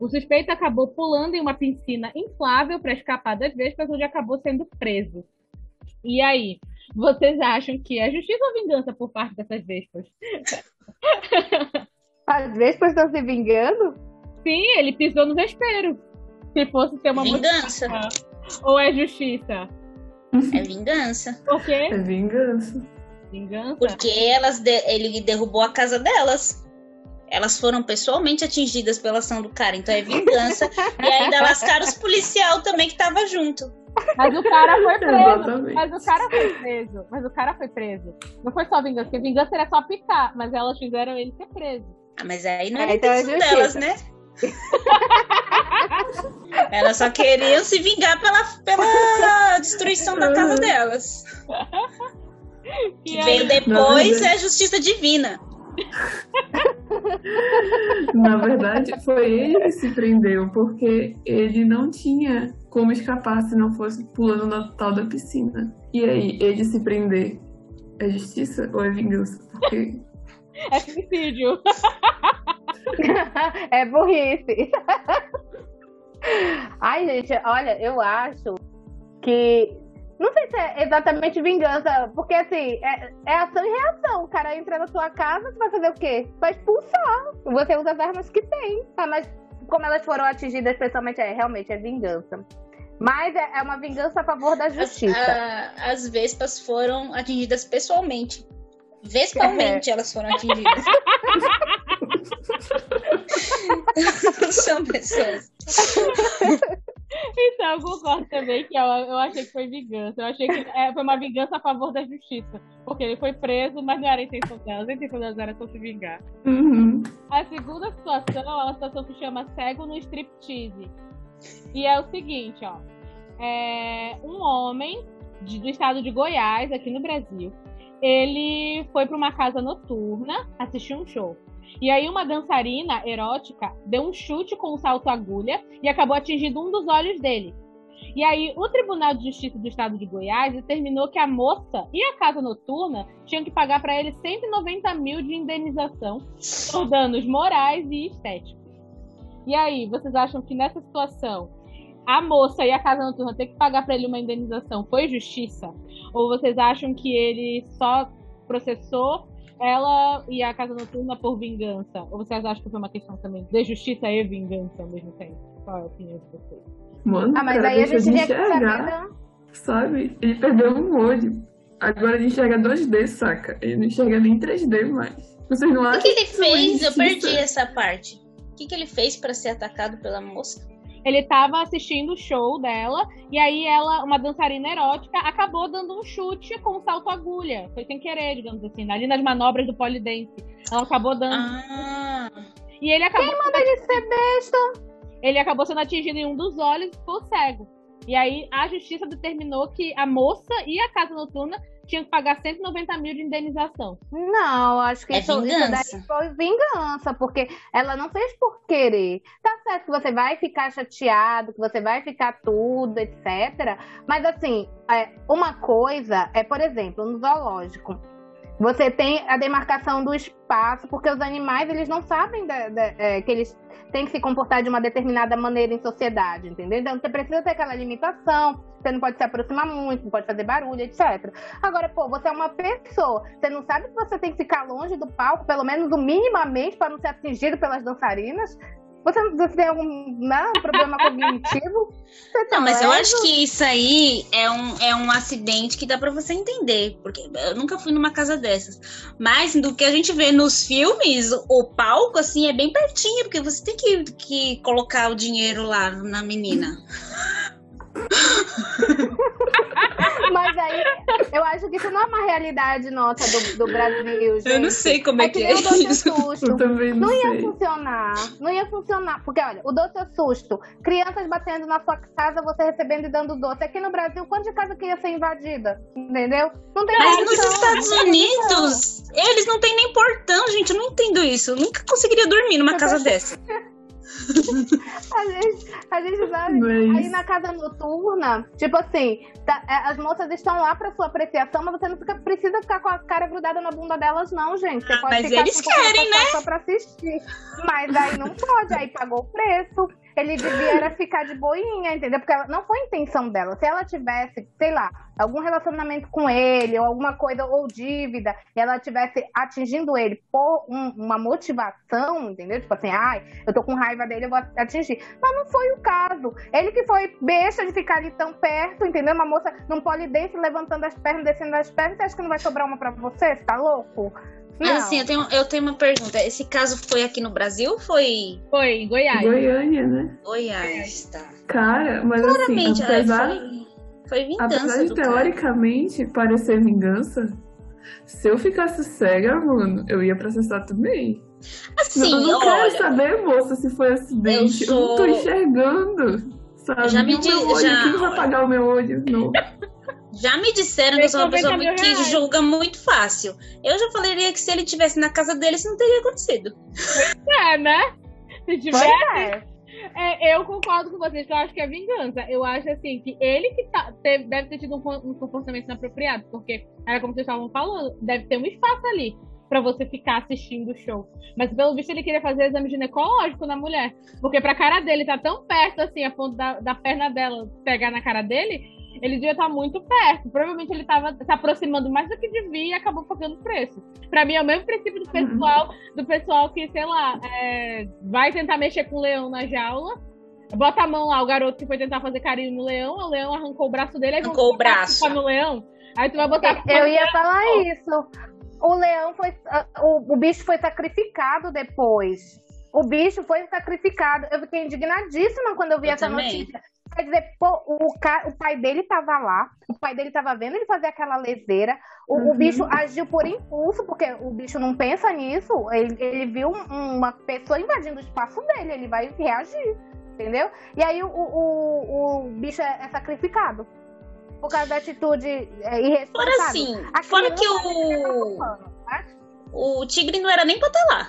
O suspeito acabou pulando em uma piscina inflável para escapar das vespas, onde acabou sendo preso. E aí, vocês acham que é justiça ou vingança por parte dessas vespas? Às vezes estão se vingando. Sim, ele pisou no vespeiro. Se fosse ter uma Vingança. motivação. Ou é justiça? É vingança. Por quê? É vingança. Vingança? Porque elas de- ele derrubou a casa delas. Elas foram pessoalmente atingidas pela ação do cara, então é vingança. e ainda lascaram os policial também que tava junto. Mas o cara foi preso. Exatamente. Mas o cara foi preso. Mas o cara foi preso. Não foi só vingança, porque vingança era só picar, mas elas fizeram ele ser preso. Ah, mas aí não É, era então é intenção justiça. delas, né? Elas só queriam se vingar pela, pela destruição da casa delas. E Que aí, veio depois é a justiça divina. Na verdade, foi ele que se prendeu, porque ele não tinha como escapar se não fosse pulando na tal da piscina. E aí, ele se prender é justiça ou é vingança? Porque É suicídio. é burrice. Ai, gente, olha, eu acho que. Não sei se é exatamente vingança, porque assim, é, é ação e reação. O cara entra na sua casa, você vai fazer o quê? Vai expulsar. Você usa as armas que tem. Ah, mas como elas foram atingidas pessoalmente, é realmente é vingança. Mas é, é uma vingança a favor da As, justiça. a- as vespas foram atingidas pessoalmente. Vespalmente elas foram atingidas. São pessoas. Então, eu concordo também que eu, eu achei que foi vingança. Eu achei que é, foi uma vingança a favor da justiça. Porque ele foi preso, mas não era a intenção delas. A intenção delas era só se vingar. Uhum. A segunda situação é uma situação que chama cego no striptease. E é o seguinte, ó. É um homem de- do estado de Goiás, aqui no Brasil, ele foi para uma casa noturna assistir um show. E aí uma dançarina erótica deu um chute com um salto agulha e acabou atingindo um dos olhos dele. E aí o Tribunal de Justiça do Estado de Goiás determinou que a moça e a casa noturna tinham que pagar para ele 190 mil de indenização por danos morais e estéticos. E aí, vocês acham que nessa situação a moça e a casa noturna ter que pagar para ele uma indenização foi justiça? Ou vocês acham que ele só processou ela e a casa noturna por vingança? Ou vocês acham que foi uma questão também de justiça e vingança ao mesmo tempo? Qual é a opinião de vocês? Mano, Ah, mas cara aí a gente que saber. enxergar, sabe? Ele perdeu um olho. Agora ele enxerga 2D, saca? Ele não enxerga nem 3D mais. Vocês não O acham que ele uma fez? Eu perdi essa parte. O que, que ele fez pra ser atacado pela moça? Ele tava assistindo o show dela e aí ela, uma dançarina erótica, acabou dando um chute com um salto agulha. Foi sem querer, digamos assim, ali nas manobras do polidense. Ela acabou dando. Ah, E ele acabou. Manda ele ser besta. ele acabou sendo atingido em um dos olhos e ficou cego. E aí a justiça determinou que a moça e a casa noturna tinham que pagar 190 mil de indenização. Não, acho que É isso, isso vingança. daí foi vingança, porque ela não fez por querer. Tá certo que você vai ficar chateado, que você vai ficar tudo, etc. Mas assim, é, uma coisa é, por exemplo, no zoológico. Você tem a demarcação do espaço, porque os animais eles não sabem da- da- é, que eles têm que se comportar de uma determinada maneira em sociedade, entendeu? Então você precisa ter aquela limitação, você não pode se aproximar muito, não pode fazer barulho, etc. Agora, pô, você é uma pessoa, você não sabe que você tem que ficar longe do palco, pelo menos o minimamente, para não ser atingido pelas dançarinas? Você, você tem algum né, problema cognitivo? Você tá Não, mas eu acho que isso aí é um, é um acidente que dá pra você entender, porque eu nunca fui numa casa dessas. Mas do que a gente vê nos filmes, o palco, assim, é bem pertinho, porque você tem que, que colocar o dinheiro lá na menina. Mas aí, eu acho que isso não é uma realidade nossa do, do Brasil, gente. Eu não sei como é, É que que é o doce isso. susto. Eu também não, Não ia sei. funcionar, não ia funcionar. Porque, olha, o doce é susto. Crianças batendo na sua casa, você recebendo e dando doce. Aqui no Brasil, quanto de casa que ia ser invadida? Entendeu? Não tem Mas nos Estados. Unidos, eles não têm nem portão, gente. Eu não entendo isso. Eu nunca conseguiria dormir numa casa dessa. A gente, a gente vai. É Aí na casa noturna, tipo assim, tá- é, as moças estão lá pra sua apreciação, mas você não fica- precisa ficar com a cara grudada na bunda delas, não, gente. Você Ah, pode mas ficar eles querem, né? Só pra assistir. Mas aí não pode, aí pagou o preço. Ele devia era ficar de boinha, entendeu? Porque ela- não foi a intenção dela. Se ela tivesse, sei lá, algum relacionamento com ele, ou alguma coisa, ou dívida, e ela tivesse atingindo ele por um- uma motivação, entendeu? Tipo assim, ai, eu tô com raiva dele, eu vou atingir. Mas não foi o caso. Ele que foi besta de ficar ali tão perto, entendeu? Uma moça num polidense levantando as pernas, descendo as pernas, você acha que não vai sobrar uma pra você? Você tá louco? Mas Não. assim, eu tenho, eu tenho uma pergunta. Esse caso foi aqui no Brasil ou foi Foi em Goiás. Goiânia, né? Goiás? Tá. Cara, mas assim, Claramente, é, apesar, foi, foi apesar vingança de do cara. teoricamente parecer vingança, se eu ficasse cega, mano, eu ia processar também. Assim, eu não olha, quero saber, moça, se foi acidente. Eu, Eu não tô sou- enxergando. Sabe? Já me diz- olho, já- Quem vai pagar o meu olho? Não. Já me disseram que eu sou uma pessoa 50 mil muito, que reais. julga muito fácil. Eu já falaria que se ele tivesse na casa dele, isso não teria acontecido. É, né? Se tiver. é. É, eu concordo com vocês, que eu acho que é vingança. Eu acho assim que ele que tá- teve- deve ter tido um, um comportamento inapropriado, porque era como vocês estavam falando, deve ter um espaço ali pra você ficar assistindo o show. Mas pelo visto ele queria fazer exame ginecológico na mulher, porque pra cara dele tá tão perto assim, a ponto da, da perna dela pegar na cara dele, ele devia estar muito perto. Provavelmente ele tava se aproximando mais do que devia e acabou pagando preço. Pra mim é o mesmo princípio do pessoal, do pessoal que, sei lá, é, vai tentar mexer com o leão na jaula. Bota a mão lá, o garoto que foi tentar fazer carinho no leão, o leão arrancou o braço dele, aí Arrancou o braço. no leão. Aí tu vai botar Eu ia leão. falar isso. O leão foi. O, o bicho foi sacrificado depois. O bicho foi sacrificado. Eu fiquei indignadíssima quando eu vi Eu essa também. notícia. Quer dizer, pô, o, ca- o pai dele tava lá, o pai dele tava vendo ele fazer aquela leseira. O, o Uhum. bicho agiu por impulso, porque o bicho não pensa nisso. Ele, ele viu um- uma pessoa invadindo o espaço dele, ele vai reagir, entendeu? E aí o, o, o bicho é, é sacrificado. Por causa da atitude é, irresponsável. Fora assim, A fora que tá o, né? o tigre não era nem pra estar lá.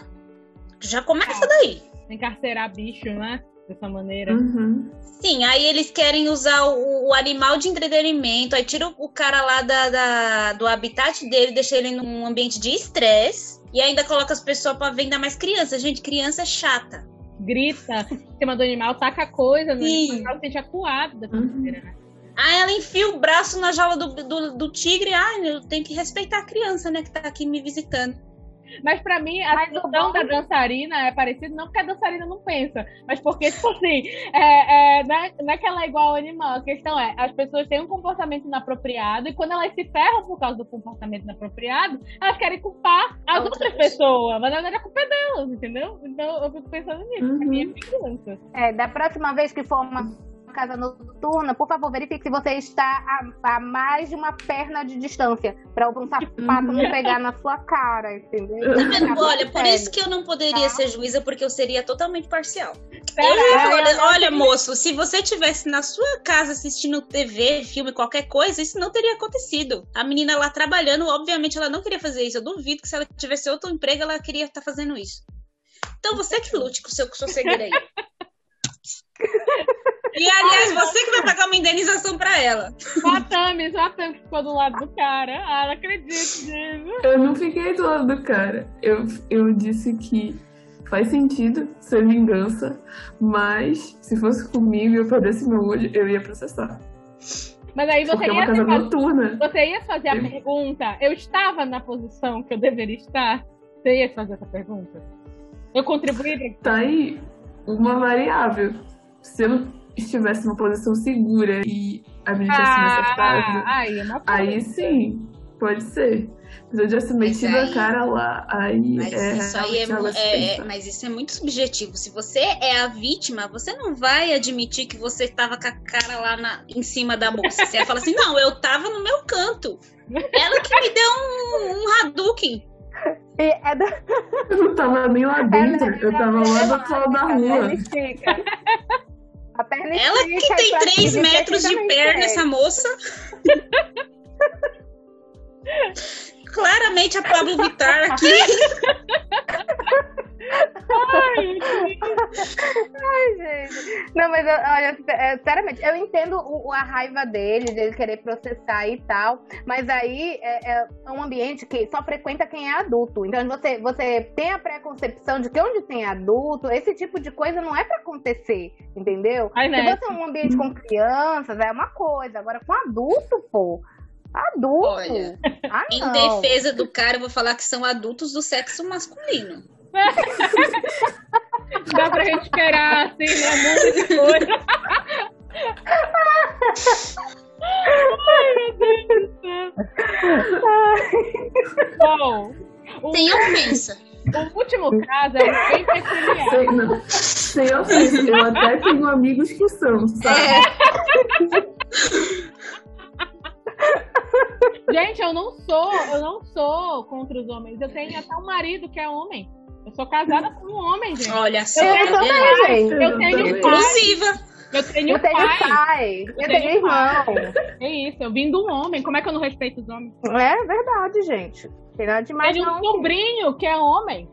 Já começa daí. Encarcerar bicho, né? Dessa maneira. Uhum. Sim, aí eles querem usar o, o animal de entretenimento, aí tira o, o cara lá da, da- do habitat dele, deixa ele num ambiente de estresse, e ainda coloca as pessoas pra vender mais criança. Gente, criança é chata. Grita em cima do animal, taca coisa no Sim. animal, se sente acuado dessa Uhum. maneira, né? Aí ela enfia o braço na jaula do, do, do tigre, ai, eu tenho que respeitar a criança, né, que tá aqui me visitando. Mas pra mim, a Mas o situação bom- da dançarina é parecida, não porque a dançarina não pensa, mas porque, tipo assim, é, é, não, é, não é que ela é igual ao animal. A questão é, as pessoas têm um comportamento inapropriado e quando elas se ferram por causa do comportamento inapropriado, elas querem culpar as Outras. outras pessoas. Mas na verdade a culpa é delas, entendeu? Então eu fico pensando nisso. Pra mim é Uhum. vingança. É, da próxima vez que for uma casa noturna, por favor, verifique se você está a, a mais de uma perna de distância, para um sapato não pegar na sua cara, entendeu? Tá vendo? Acabou Olha, por sério. isso que eu não poderia ser juíza, porque eu seria totalmente parcial. Será? Eu eu- olha, moço, se você tivesse na sua casa assistindo TV, filme, qualquer coisa, isso não teria acontecido. A menina lá trabalhando, obviamente ela não queria fazer isso. Eu duvido que se ela tivesse outro emprego, ela queria estar fazendo isso. Então você que lute com o seu, com o seu segredo aí. E aliás, você que vai pagar uma indenização pra ela. Só a Tami, só a Tami que ficou do lado do cara. Ah, não acredito nisso. Eu não fiquei do lado do cara. Eu, eu disse que faz sentido ser vingança, mas se fosse comigo e eu perdesse meu olho, eu ia processar. Mas aí você Porque é uma ia, casa ter faz- noturna. você ia fazer a Eu- pergunta, eu estava na posição que eu deveria estar? Você ia fazer essa pergunta? Eu contribuí pra Tá aí uma variável. Se eu não estivesse numa posição segura e a menina tivesse me acertado, Ah, aí é uma aí sim, pode ser. Se eu tivesse Mas metido aí- a cara lá, aí Mas é isso aí é, é- é- mas isso é muito subjetivo. Se você é a vítima, você não vai admitir que você tava com a cara lá na- em cima da moça. Você vai falar assim, não, eu tava no meu canto. Ela que me deu um, um Hadouken. E é da- Eu não tava nem lá dentro, eu tava lá do outro lado da rua. A perna Ela que tem então, 3 assim, metros de perna, tem. essa moça. Claramente a Pablo Vittar aqui. Ai, gente. Não, mas olha, é, sinceramente, eu entendo o- a raiva dele, de ele querer processar e tal, mas aí é, é um ambiente que só frequenta quem é adulto. Então você, você tem a preconcepção de que onde tem adulto, esse tipo de coisa não é pra acontecer, entendeu? Ai, Se né? você é um ambiente com crianças, é uma coisa. Agora, com adulto, pô. Adulto. Olha, ah, Em não. defesa do cara, eu vou falar que são adultos do sexo masculino. Dá pra gente esperar, assim, né? Um monte de coisa. Ai, meu Deus do céu. Bom, o, Sem ofensa. o último caso é bem peculiar. Não, sem ofensa, eu até tenho amigos que são, sabe? É, Gente, eu não sou, eu não sou contra os homens. Eu tenho até um marido que é homem. Eu sou casada com um homem, gente. olha só, Eu tá gente. Eu tenho Inclusiva. Eu tenho Eu tenho pai. pai, eu tenho tenho irmão. É isso, eu vim de um homem. Como é que eu não respeito os homens? É verdade, gente. Tem nada demais Tenho um não. sobrinho que é homem.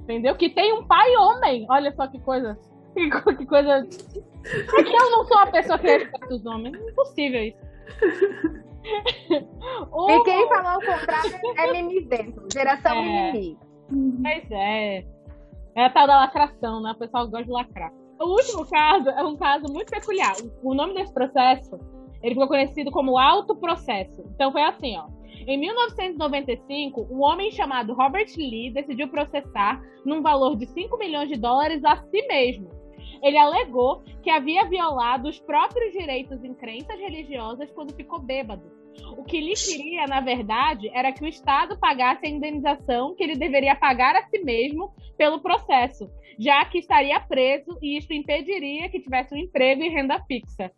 Entendeu? Que tem um pai homem. Olha só que coisa. Que, co- que coisa. É que eu não sou a pessoa que respeita os homens. É impossível isso. O- E quem falou o contrário é mimizento. Geração É. mimimi. Pois é. É a tal da lacração, né? O pessoal gosta de lacrar. O último caso é um caso muito peculiar. O nome desse processo, ele ficou conhecido como autoprocesso. Então foi assim, ó. Em 1995, um homem chamado Robert Lee decidiu processar num valor de 5 milhões de dólares a si mesmo. Ele alegou que havia violado os próprios direitos em crenças religiosas quando ficou bêbado. O que ele queria, na verdade, era que o Estado pagasse a indenização que ele deveria pagar a si mesmo pelo processo, já que estaria preso e isso impediria que tivesse um emprego e renda fixa.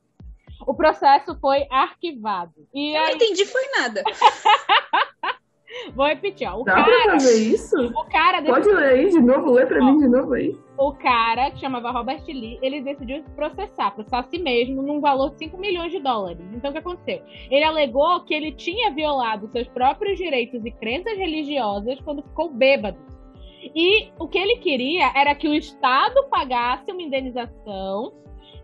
O processo foi arquivado. E Eu não entendi, foi nada. vou repetir, ó. O Dá pra cara, fazer isso? o cara Pode ler aí de novo, lê pra mim de novo aí. o cara, que chamava Robert Lee, ele decidiu processar, processar a si mesmo num valor de 5 milhões de dólares. Então, o que aconteceu? Ele alegou que ele tinha violado seus próprios direitos e crenças religiosas quando ficou bêbado. E o que ele queria era que o Estado pagasse uma indenização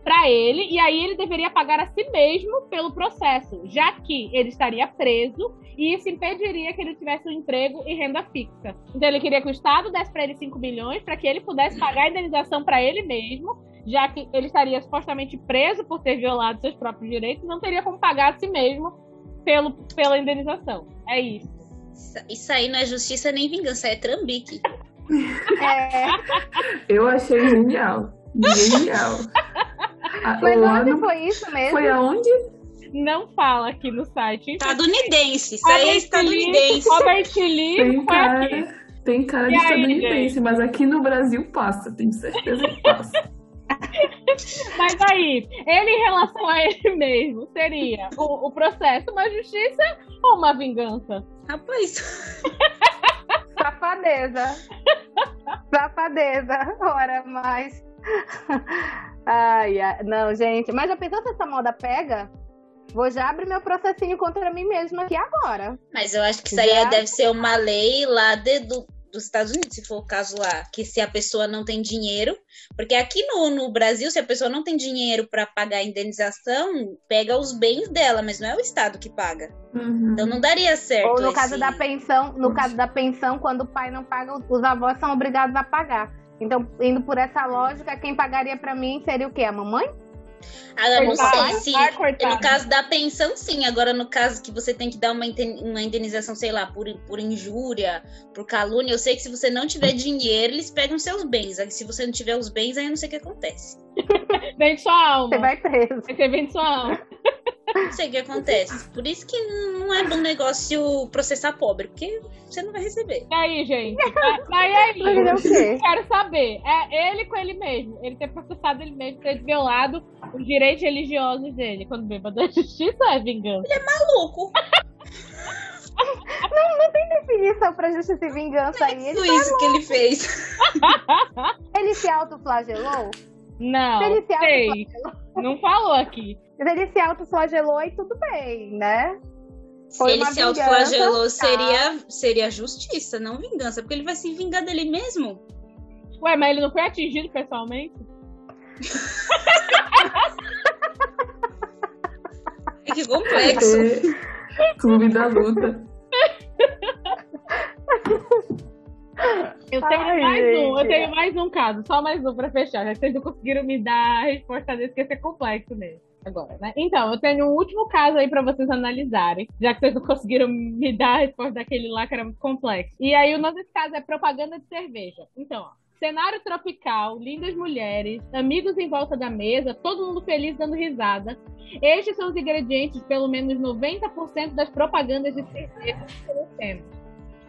para ele, e aí ele deveria pagar a si mesmo pelo processo, já que ele estaria preso e isso impediria que ele tivesse um emprego e renda fixa. Então ele queria que o Estado desse para ele 5 milhões para que ele pudesse pagar a indenização para ele mesmo, já que ele estaria supostamente preso por ter violado seus próprios direitos, não teria como pagar a si mesmo pelo, pela indenização. É isso. Isso- Isso aí não é justiça nem vingança, é trambique. É, Eu achei genial. Genial. A- mas o onde ano foi isso mesmo? foi aonde? Não fala aqui no site. Estadunidense, isso aí é estadunidense. Robert Lee Tem foi aqui. cara, tem cara de E aí, estadunidense, mas aqui no Brasil passa, tenho certeza que passa. Mas aí, ele em relação a ele mesmo, seria o, o processo uma justiça ou uma vingança? Rapaz, Safadeza. Safadeza. Ora mais. Ai, ai, não, gente. Mas já pensou se essa moda pega? Vou já abrir meu processinho contra mim mesma aqui agora. mas eu acho que isso aí Já? deve ser uma lei lá de- do- dos Estados Unidos, se for o caso lá, que se a pessoa não tem dinheiro, porque aqui no, no Brasil, se a pessoa não tem dinheiro para pagar a indenização, pega os bens dela, mas não é o Estado que paga. Uhum. Então não daria certo. Ou no esse- caso da pensão, no caso da pensão, quando o pai não paga, os avós são obrigados a pagar. Então, indo por essa lógica, quem pagaria pra mim seria o quê? A mamãe? Ah, eu não sei se. No caso da pensão, sim. Agora, no caso que você tem que dar uma indenização, sei lá, por, por injúria, por calúnia, eu sei que se você não tiver dinheiro, eles pegam seus bens. Aí, se você não tiver os bens, aí eu não sei o que acontece. Vende sua alma. Você vai preso. Aí Você vende sua alma. Não sei o que acontece. Por isso que não é bom negócio processar pobre, porque você não vai receber. E aí, gente? Mas mas e aí? É? Quero saber. É ele com ele mesmo. Ele ter processado ele mesmo, ter violado os direitos religiosos dele. Quando bêbado é justiça é vingança? Maluco! Definição pra justiça e vingança aí. Ele, Tudo isso que ele fez. ele se autoflagelou? Não, Ele se sei. autoflagelou. Não falou aqui. Mas ele se autoflagelou e tudo bem, né? Se Foi ele uma se autoflagelou, tá? seria, seria justiça, não vingança. Porque ele vai se vingar dele mesmo. Ué, mas ele não foi atingido pessoalmente? É que complexo. É, Clube da luta. Eu tenho Ai, mais um, eu gente. tenho mais um caso, só mais um pra fechar. Já vocês não conseguiram me dar a resposta desse, que esse é complexo mesmo. Agora, né? Então, eu tenho um último caso aí pra vocês analisarem, já que vocês não conseguiram me dar a resposta daquele lá que era muito complexo. E aí, o nome desse caso é propaganda de cerveja. Então, ó, cenário tropical, lindas mulheres, amigos em volta da mesa, todo mundo feliz dando risada. Estes são os ingredientes pelo menos 90% das propagandas de cerveja que conhecemos.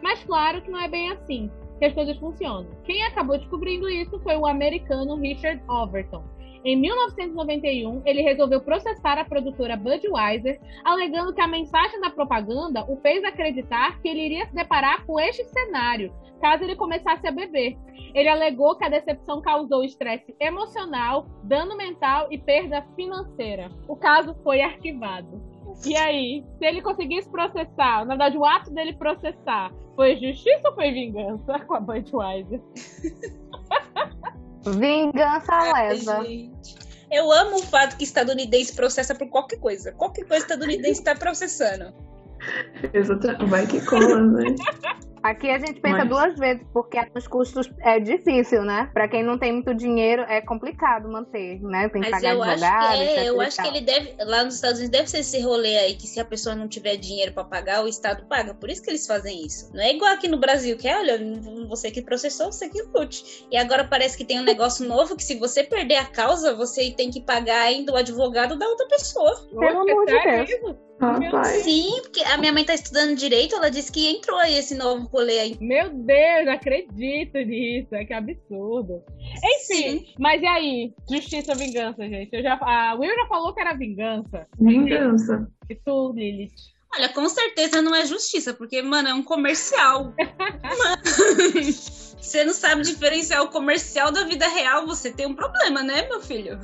Mas claro que não é bem assim que as coisas funcionam. Quem acabou descobrindo isso foi o americano Richard Overton. Em 1991, ele resolveu processar a produtora Budweiser, alegando que a mensagem da propaganda o fez acreditar que ele iria se deparar com este cenário caso ele começasse a beber. Ele alegou que a decepção causou estresse emocional, dano mental e perda financeira. O caso foi arquivado. E aí, se ele conseguisse processar, na verdade, o ato dele processar foi justiça ou foi vingança com a Budweiser? Vingança lesa. Gente, Eu amo o fato que estadunidense processa por qualquer coisa. Qualquer coisa estadunidense está processando. Exatamente. Vai que cola, né? Aqui a gente pensa Mas- duas vezes, porque os custos é difícil, né? Pra quem não tem muito dinheiro, é complicado manter, né? Tem que Mas pagar eu acho advogado, que etc é, eu acho que ele deve. Lá nos Estados Unidos deve ser esse rolê aí que se a pessoa não tiver dinheiro pra pagar, o Estado paga. Por isso que eles fazem isso. Não é igual aqui no Brasil, que é, olha, você que processou, você que lute. E agora parece que tem um negócio novo que se você perder a causa, você tem que pagar ainda o advogado da outra pessoa. Pelo amor de Deus. isso? Rapaz. Sim, porque a minha mãe tá estudando direito, ela disse que entrou aí esse novo rolê aí. Meu Deus, não acredito nisso. É que absurdo. Enfim, mas e aí? Justiça ou vingança, gente? Eu já, a Will já falou que era vingança. Vingança. E tu, Lilith? Olha, com certeza não é justiça, porque, mano, é um comercial. Mano, você não sabe diferenciar o comercial da vida real, você tem um problema, né, meu filho?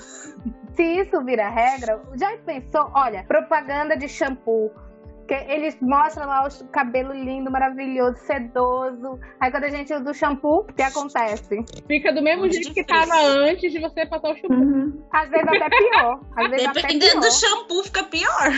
Se isso vira regra, já pensou? Olha, propaganda de shampoo. Que eles mostram lá o cabelo lindo, maravilhoso, sedoso. Aí quando a gente usa o shampoo, o que acontece? Fica do mesmo Muito jeito que difícil. tava antes de você passar o shampoo. Uhum. Às vezes até pior. Às vezes até Dependendo pior. do shampoo, fica pior.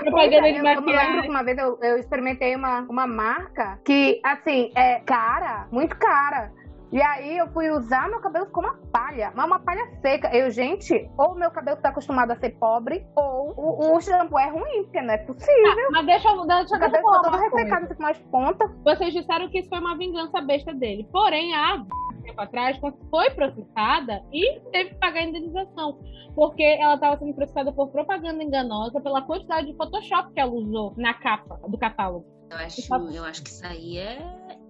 Propaganda é, de eu, eu me lembro que maquiagem. uma vez eu, eu experimentei uma, uma marca que, assim, é cara, muito cara. E aí eu fui usar, meu cabelo ficou uma palha, mas uma palha seca. Eu, gente, ou meu cabelo tá acostumado a ser pobre, ou o, o shampoo é ruim, porque não é possível. Mas deixa eu, O deixa eu cabelo falar todo uma coisa. ressecado, fica mais ponta. Vocês disseram que isso foi uma vingança besta dele. Porém, há tempo atrás, foi processada e teve que pagar a indenização. Porque ela estava sendo processada por propaganda enganosa pela quantidade de Photoshop que ela usou na capa do catálogo. Eu acho, eu acho que isso aí é,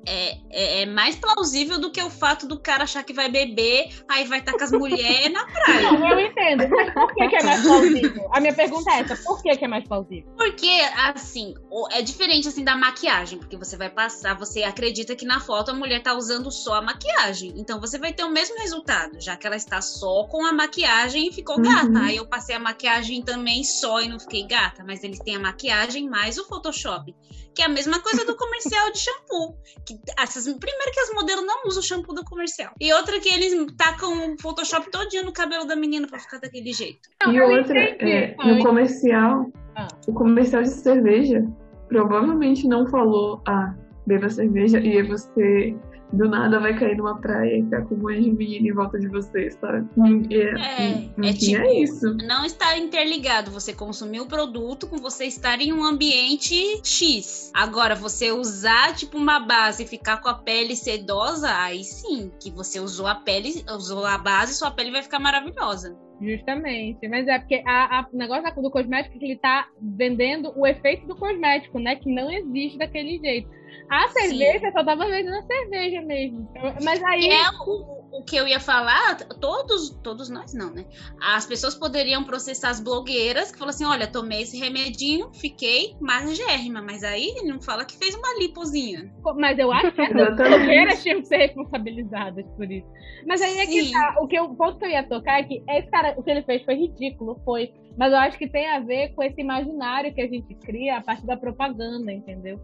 é, é, é mais plausível do que o fato do cara achar que vai beber, aí vai estar com as mulheres na praia. Não, eu entendo. Mas por que, que é mais plausível? A minha pergunta é essa: por que, que é mais plausível? Porque, assim, é diferente assim da maquiagem, porque você vai passar, você acredita que na foto a mulher tá usando só a maquiagem. Então você vai ter o mesmo resultado, já que ela está só com a maquiagem e ficou Uhum. gata. Aí eu passei a maquiagem também só e não fiquei gata, mas eles têm a maquiagem mais o Photoshop. Que é a mesma coisa do comercial de shampoo. Que essas, primeiro que as modelos não usam o shampoo do comercial. E outra que eles tacam o Photoshop todinho no cabelo da menina pra ficar daquele jeito. E outra, é, no comercial, Ah. o comercial de cerveja provavelmente não falou, ah, beba cerveja e aí você do nada vai cair numa praia e ficar com um monte de menina em volta de você, sabe? E, É, não é tinha tipo- isso. não está interligado. Você consumir o produto com você estar em um ambiente X. Agora, você usar tipo uma base e ficar com a pele sedosa, aí sim, que você usou a pele, usou a base, sua pele vai ficar maravilhosa. Justamente. Mas é porque a- a- o negócio do cosmético é que ele tá vendendo o efeito do cosmético, né? Que não existe daquele jeito. A cerveja só tava vendendo a cerveja mesmo. Mas aí. É o, o que eu ia falar, todos, todos nós não, né? As pessoas poderiam processar as blogueiras que falam assim: olha, tomei esse remedinho, fiquei magérrima, mas aí ele não fala que fez uma lipozinha. Mas eu acho que Exatamente. blogueiras tinham que ser responsabilizadas por isso. Mas aí é que Sim. tá. O, que eu, o ponto que eu ia tocar é que esse cara, o que ele fez foi ridículo, foi. Mas eu acho que tem a ver com esse imaginário que a gente cria a partir da propaganda, entendeu?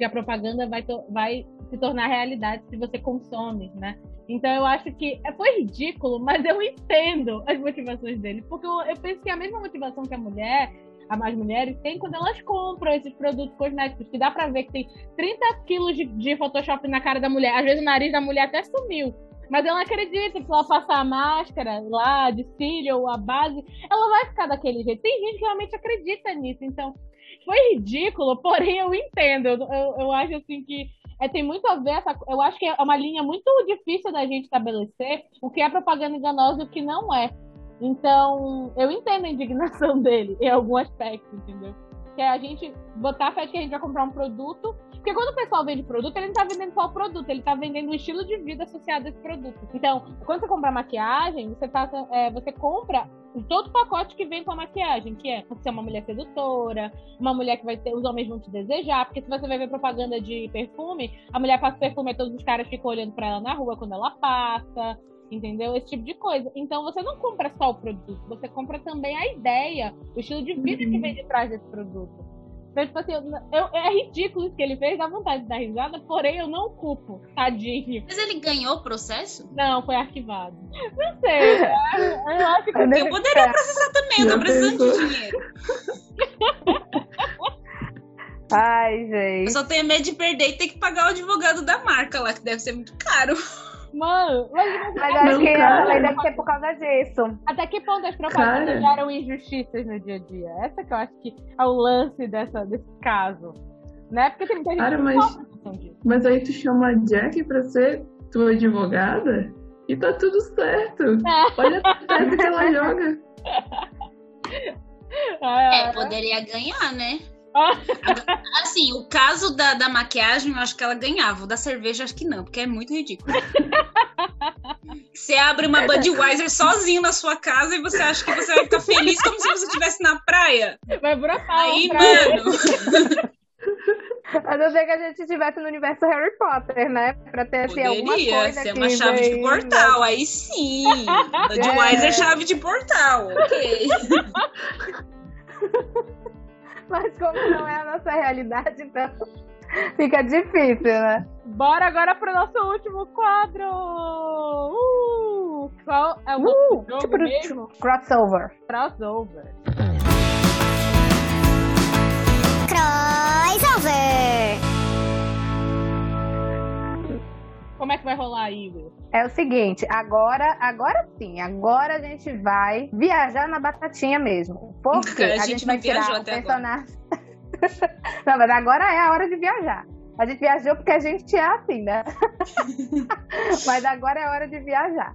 Que a propaganda vai, vai se tornar realidade se você consome, né? Então eu acho que é- foi ridículo, mas eu entendo as motivações dele. Porque eu, eu penso que é a mesma motivação que a mulher, a mais mulheres, têm quando elas compram esses produtos cosméticos, que dá pra ver que tem 30 quilos de, de Photoshop na cara da mulher. Às vezes o nariz da mulher até sumiu. Mas ela acredita que se ela passar a máscara lá de cílio ou a base, ela vai ficar daquele jeito. Tem gente que realmente acredita nisso. Então, foi ridículo, porém eu entendo. Eu, eu, acho assim que é, tem muito a ver. Essa, eu acho que é uma linha muito difícil da gente estabelecer o que é propaganda enganosa e o que não é. Então, eu entendo a indignação dele em algum aspecto, entendeu? Que é a gente botar fé de que a gente vai comprar um produto. Porque quando o pessoal vende produto, ele não tá vendendo só o produto, ele tá vendendo o estilo de vida associado a esse produto. Então, quando você compra maquiagem, você, passa, é, você compra todo o pacote que vem com a maquiagem, que é você ser uma mulher sedutora, uma mulher que vai ter, os homens vão te desejar, porque se você vai ver propaganda de perfume, a mulher passa perfume e todos os caras ficam olhando pra ela na rua quando ela passa, entendeu? Esse tipo de coisa. Então você não compra só o produto, você compra também a ideia, o estilo de vida que vem de trás desse produto. Então, tipo assim, eu, eu- é ridículo isso que ele fez, dá vontade de dar risada, porém eu não culpo, tadinho. Mas ele ganhou o processo? Não, foi arquivado. Não sei, eu, eu acho que Eu poderia processar também, eu tô Já precisando de dinheiro. Ai, Eu gente. só tenho medo de perder e ter que pagar o advogado da marca lá, que deve ser muito caro. Mano, mas Mas eu acho que cara. também deve ser por causa disso. até que ponto as propagandas Cara. geram injustiças no dia a dia? Essa que eu acho que é o lance dessa, desse caso. Né? Porque tem muita gente Cara, que mas-. Mas aí tu chama a Jack pra ser tua advogada e tá tudo certo. Olha a tese que ela joga. É, poderia ganhar, né? Assim, o caso da, da maquiagem, eu acho que ela ganhava. O da cerveja, acho que não, porque é muito ridículo. Você abre uma Budweiser sozinho na sua casa e você acha que você vai ficar feliz como se você estivesse na praia. Vai brotar. Aí, pra- mano, A não ser que a gente estivesse no universo Harry Potter, né? Pra ter assim, alguma coisa ser uma chave de portal. Aí sim. Budweiser é chave de portal. Ok. Mas como não é a nossa realidade, então fica difícil, né? Bora agora pro nosso último quadro! Uh! Qual é o Uh, jogo tipo, mesmo? Crossover. Crossover. Crossover. Como é que vai rolar aí, Will? É o seguinte, agora, agora sim, agora a gente vai viajar na batatinha mesmo. Porque A a, gente gente não vai tirar viajou o até personagem. não, mas agora é a hora de viajar. A gente viajou porque a gente é assim, né? mas agora é a hora de viajar.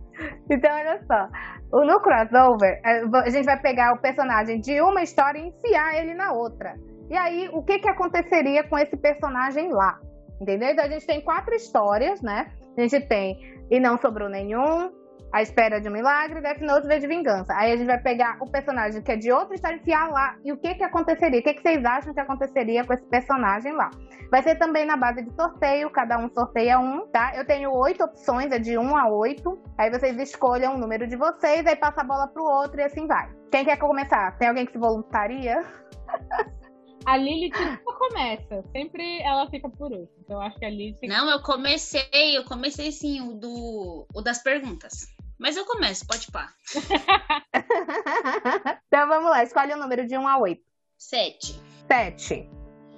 Então, olha só. O- No crossover, é, a gente vai pegar o personagem de uma história e enfiar ele na outra. E aí, o que, que aconteceria com esse personagem lá? Entendeu? Então, a gente tem quatro histórias, né? A gente tem E Não Sobrou Nenhum, A Espera de um Milagre, Death Note V de Vingança. Aí a gente vai pegar o personagem que é de outra história e enfiar lá. E o que que aconteceria? O que, que vocês acham que aconteceria com esse personagem lá? Vai ser também na base de sorteio, cada um sorteia um, tá? Eu tenho oito opções, é de um a oito. Aí vocês escolham o número de vocês, aí passa a bola pro outro e assim vai. Quem quer começar? Tem alguém que se voluntaria? A Lilith nunca começa. Sempre ela fica por último. Então eu acho que a Lilith. Não, eu comecei, eu comecei sim o do o das perguntas. Mas eu começo, pode pá. então vamos lá, escolhe o número de um a oito. Sete. 7.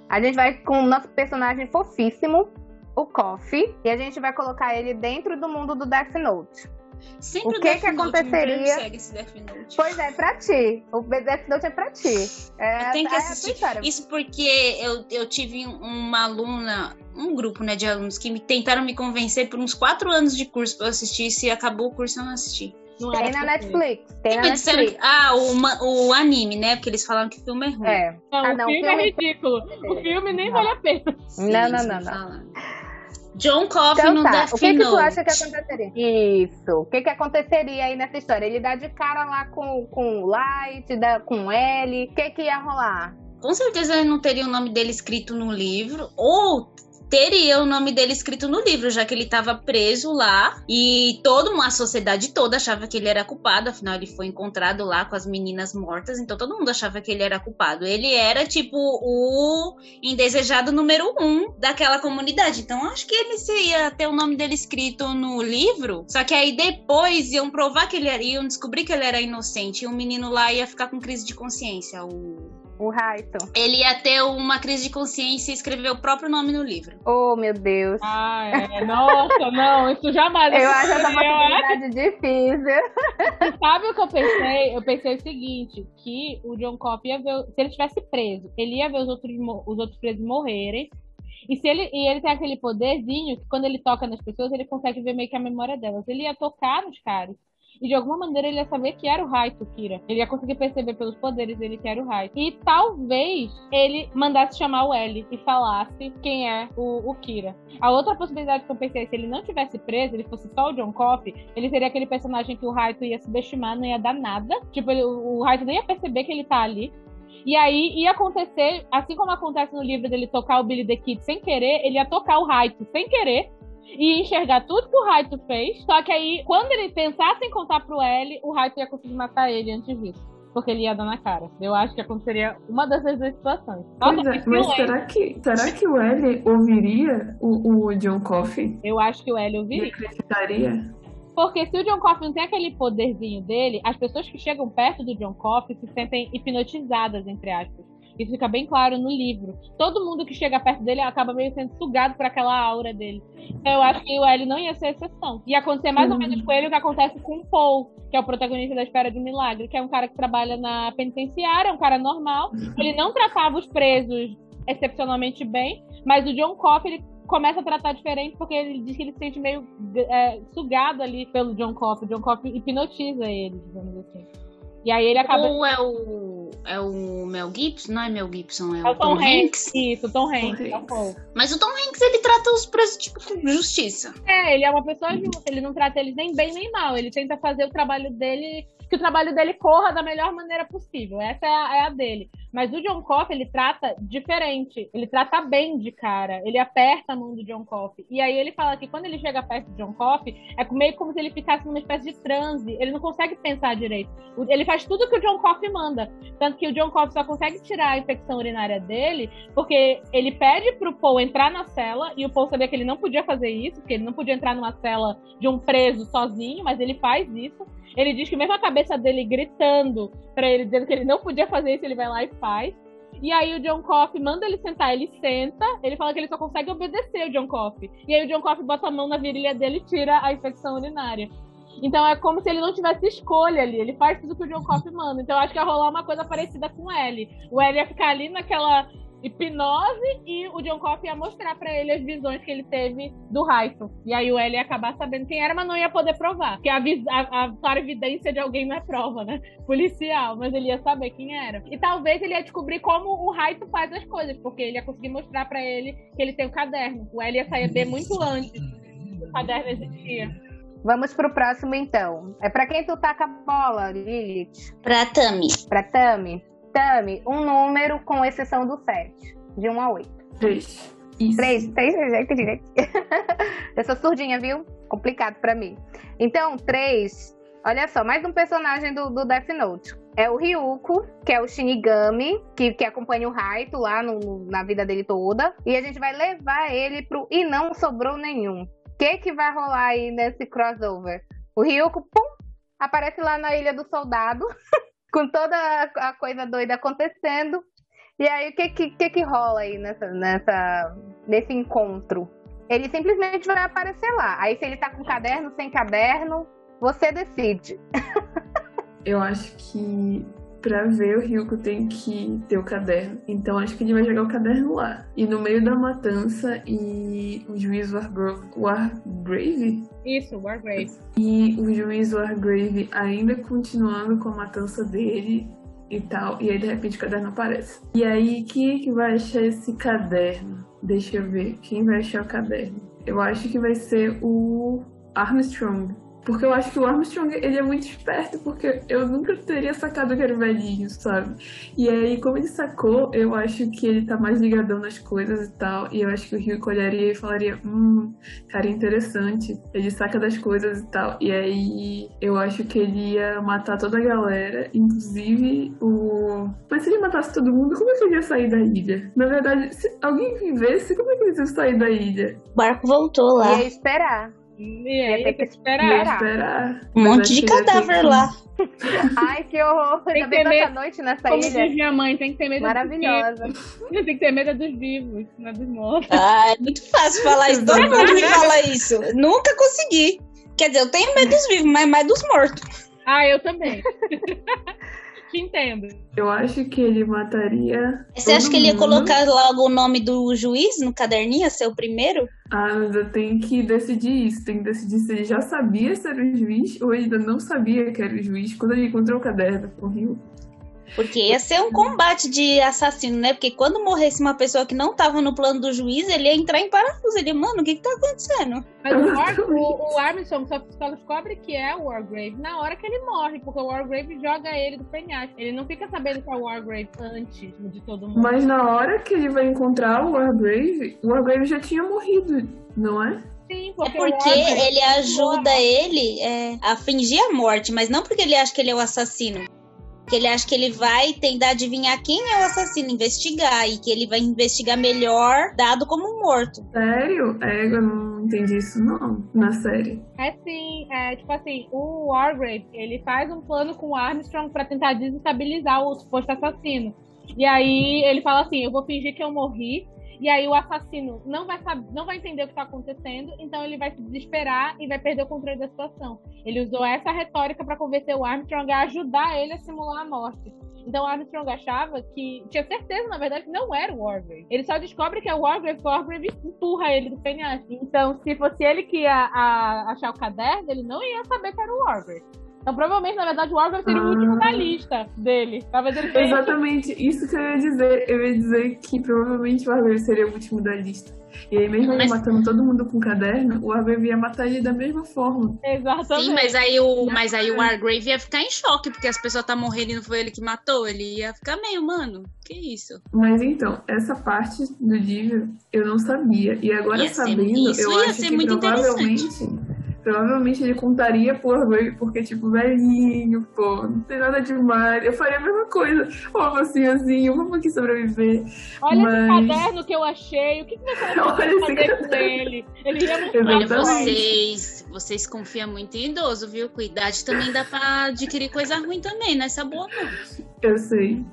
A gente vai com o nosso personagem fofíssimo, o Coffee, e a gente vai colocar ele dentro do mundo do Death Note. Sempre O que que aconteceria? Pois é, pra ti. O Death Note é pra ti. É, Eu tenho que é assistir. Isso porque eu, eu tive uma aluna, um grupo né, de alunos que me tentaram me convencer por uns quatro anos de curso pra eu assistir. E se acabou o curso, eu não assisti. Não Tem na. Netflix. Tem na Me disseram Netflix. que- ah, o, o anime, né? Porque eles falaram que o filme é ruim. É. Não, Ah, o não, filme filme- é ridículo. O filme nem Não. vale a pena. Sim, Não, não, não, não. John Coffey Então no tá, Death o que, que tu acha que aconteceria? Isso. O que, que aconteceria aí nessa história? Ele dá de cara lá com, com o Light, dá com L. O que, que ia rolar? Com certeza ele não teria o nome dele escrito no livro, ou teria o nome dele escrito no livro, já que ele estava preso lá e toda uma a sociedade toda achava que ele era culpado, afinal ele foi encontrado lá com as meninas mortas, então todo mundo achava que ele era culpado. Ele era tipo o indesejado número um daquela comunidade, então acho que ele ia ter o nome dele escrito no livro, só que aí depois iam provar que ele era, iam descobrir que ele era inocente e o menino lá ia ficar com crise de consciência, o O Raito. ele ia ter uma crise de consciência e escrever o próprio nome no livro. Oh, meu Deus. Ah, é. Nossa, não, isso jamais. Eu acho essa aconteceria. possibilidade difícil. Sabe o que eu pensei? Eu pensei o seguinte, que o John Coffey ia ver, se ele tivesse preso, ele ia ver os outros, os outros presos morrerem. E se ele, e ele tem aquele poderzinho que quando ele toca nas pessoas, ele consegue ver meio que a memória delas. Ele ia tocar nos caras E de alguma maneira ele ia saber que era o Raito Kira. Ele ia conseguir perceber pelos poderes dele que era o Raito. E talvez ele mandasse chamar o L e falasse quem é o, o Kira. A outra possibilidade que eu pensei, se ele não tivesse preso, ele fosse só o John Coffey, ele seria aquele personagem que o Raito ia subestimar, não ia dar nada. Tipo, ele, o Raito nem ia perceber que ele tá ali. E aí ia acontecer, assim como acontece no livro dele tocar o Billy the Kid sem querer, ele ia tocar o Raito sem querer e enxergar tudo que o Raito fez. Só que aí, quando ele pensasse em contar pro L, o Raito ia conseguir matar ele antes disso. Porque ele ia dar na cara. Eu acho que aconteceria uma dessas duas situações. Nossa, é, mas será que, será que o L ouviria o, o John Coffey? Eu acho que o L E ouviria. acreditaria? Porque se o John Coffey não tem aquele poderzinho dele, as pessoas que chegam perto do John Coffey se sentem hipnotizadas, entre aspas. Isso fica bem claro no livro. Todo mundo que chega perto dele acaba meio sendo sugado por aquela aura dele. Então eu acho que o L não ia ser exceção. Ia acontecer mais ou Uhum. menos com ele o que acontece com o Paul, que é o protagonista da Espera de um Milagre, que é um cara que trabalha na penitenciária, é um cara normal. Ele não tratava os presos excepcionalmente bem, mas o John Coffey, ele começa a tratar diferente porque ele diz que ele se sente meio é, sugado ali pelo John Coffey. O John Coffey hipnotiza ele, digamos assim. E aí ele acaba. Ou é o, é o Mel Gibson? Não é Mel Gibson, é, É o Tom Hanks. Isso, Tom Hanks. é o Hanks. Mas o Tom Hanks, ele trata os presos, tipo, com justiça. É, ele é uma pessoa justa, ele não trata eles nem bem nem mal. Ele tenta fazer o trabalho dele, que o trabalho dele corra da melhor maneira possível. Essa é a, é a dele. Mas o John Coffey, ele trata diferente. Ele trata bem de cara. Ele aperta a mão do John Coffey. E aí ele fala que quando ele chega perto do John Coffey, é meio como se ele ficasse numa espécie de transe. Ele não consegue pensar direito. Ele faz tudo que o John Coffey manda. Tanto que o John Coffey só consegue tirar a infecção urinária dele porque ele pede pro Paul entrar na cela e o Paul sabia que ele não podia fazer isso, porque ele não podia entrar numa cela de um preso sozinho, mas ele faz isso. Ele diz que mesmo a cabeça dele gritando pra ele, dizendo que ele não podia fazer isso, ele vai lá e faz. E aí o John Coffey manda ele sentar, ele senta, ele fala que ele só consegue obedecer o John Coffey. E aí o John Coffey bota a mão na virilha dele e tira a infecção urinária. Então é como se ele não tivesse escolha ali, ele faz tudo que o John Coffey manda. Então acho que ia rolar uma coisa parecida com o L. O L ia ficar ali naquela hipnose e o John Coffey ia mostrar pra ele as visões que ele teve do Raito. E aí o L ia acabar sabendo quem era, mas não ia poder provar. Porque a, a, a evidência de alguém não é prova, né? Policial, mas ele ia saber quem era. E talvez ele ia descobrir como o Raito faz as coisas, porque ele ia conseguir mostrar pra ele que ele tem o caderno. O L ia saber muito antes que o caderno existia. Vamos pro próximo, então. É pra quem tu taca a bola, Lilith? Pra Tami. Pra Tami? Tami, um número com exceção do 7. De 1 a 8. Três. Isso. 3, 3, direito, direito. Eu sou surdinha, viu? Complicado pra mim. Então, 3. Olha só, mais um personagem do, do Death Note. É o Ryuko, que é o Shinigami, que, que acompanha o Raito lá no- na vida dele toda. E a gente vai levar ele pro E Não Sobrou Nenhum. O que, que vai rolar aí nesse crossover? O Ryuko, pum, aparece lá na Ilha do Soldado, com toda a coisa doida acontecendo. E aí, o que, que, que, que rola aí nessa, nessa, nesse encontro? Ele simplesmente vai aparecer lá. Aí, se ele tá com caderno, sem caderno, você decide. Eu acho que pra ver o Ryuko tem que ter o caderno. Então acho que ele vai jogar o caderno lá. E no meio da matança e o juiz Wargrove, Wargrave Isso, Wargrave. e o juiz Wargrave ainda continuando com a matança dele e tal. E aí de repente o caderno aparece. E aí quem é que vai achar esse caderno? Deixa eu ver. Quem vai achar o caderno? Eu acho que vai ser o Armstrong. Porque eu acho que o Armstrong, ele é muito esperto, porque eu nunca teria sacado que era o velhinho, sabe? E aí, como ele sacou, eu acho que ele tá mais ligadão nas coisas e tal. E eu acho que o Rio olharia e falaria, hum, cara, interessante. Ele saca das coisas e tal. E aí, eu acho que ele ia matar toda a galera, inclusive o... Mas se ele matasse todo mundo, como é que ele ia sair da ilha? Na verdade, se alguém vivesse, como é que ele ia sair da ilha? O barco voltou lá. Ia esperar. E aí, tem que esperar. Ia Esperar. Um monte de cadáver lá. Ai, que horror. Tem Ainda que ter medo. noite nessa Como ilha. diz minha mãe, tem que ter medo Maravilhosa. dos vivos. Tem que ter medo dos vivos, não é dos mortos. Ah, é muito fácil falar isso. Todo mundo me fala isso. Nunca consegui. Quer dizer, eu tenho medo dos vivos, mas mais dos mortos. Ah, eu também. Te entendo. Eu acho que ele mataria. Você acha que ele ia colocar logo o nome do juiz no caderninho, ser o primeiro? Ah, mas eu tenho que decidir isso. Tenho que decidir se ele já sabia se era o juiz ou ele ainda não sabia que era o juiz quando ele encontrou o caderno com o Rio. Porque ia ser um combate de assassino, né? Porque quando morresse uma pessoa que não tava no plano do juiz, ele ia entrar em parafuso. Ele, mano, o que que tá acontecendo? Mas o, War- o, o Armstrong só, só descobre que é o Wargrave na hora que ele morre, porque o Wargrave joga ele do penhasco. Ele não fica sabendo que é o Wargrave antes de todo mundo. Mas na hora que ele vai encontrar o Wargrave, o Wargrave já tinha morrido, não é? Sim, É porque, o porque ele ajuda ele é, a fingir a morte, mas não porque ele acha que ele é o assassino. Porque ele acha que ele vai tentar adivinhar quem é o assassino, investigar, e que ele vai investigar melhor, dado como morto. Sério? É, eu não entendi isso não, na série. É sim, é tipo assim, o Wargrave, ele faz um plano com o Armstrong pra tentar desestabilizar o suposto assassino. E aí ele fala assim, eu vou fingir que eu morri, e aí o assassino não vai saber, não vai entender o que tá acontecendo, então ele vai se desesperar e vai perder o controle da situação. Ele usou essa retórica pra convencer o Armstrong a ajudar ele a simular a morte. Então o Armstrong achava que. Tinha certeza, na verdade, que não era o Wargrave. Ele só descobre que é o Wargrave, o Wargrave empurra ele do penhasco. Então, se fosse ele que ia a- achar o caderno, ele não ia saber que era o Wargrave. Então, provavelmente, na verdade, o Wargrave seria o último da lista dele. Talvez ele tenha. Exatamente, isso que eu ia dizer. Eu ia dizer que provavelmente o Wargrave seria o último da lista. E aí, mesmo ele Mas- matando todo mundo com caderno, o Wargrave ia matar ele da mesma forma. Exatamente. Sim, mas aí o, mas aí o Wargrave ia ficar em choque, porque as pessoas tá morrendo e não foi ele que matou. Ele ia ficar meio, mano, que isso? Mas então, essa parte do livro eu não sabia. E agora Ia ser- sabendo, isso eu ia acho ser que muito provavelmente. Provavelmente ele contaria Wargrave, porque, tipo, velhinho, pô, não tem nada demais. Eu faria a mesma coisa. Ó, mocinhozinho, vamos aqui sobreviver. Olha mas- esse caderno que eu achei. O que, que você vai Olha esse fazer com caderno. ele? Ele ia mostrar Olha, vocês, vocês confiam muito em idoso, viu? Com idade também dá pra adquirir coisa ruim também, não é essa boa não. Eu sei,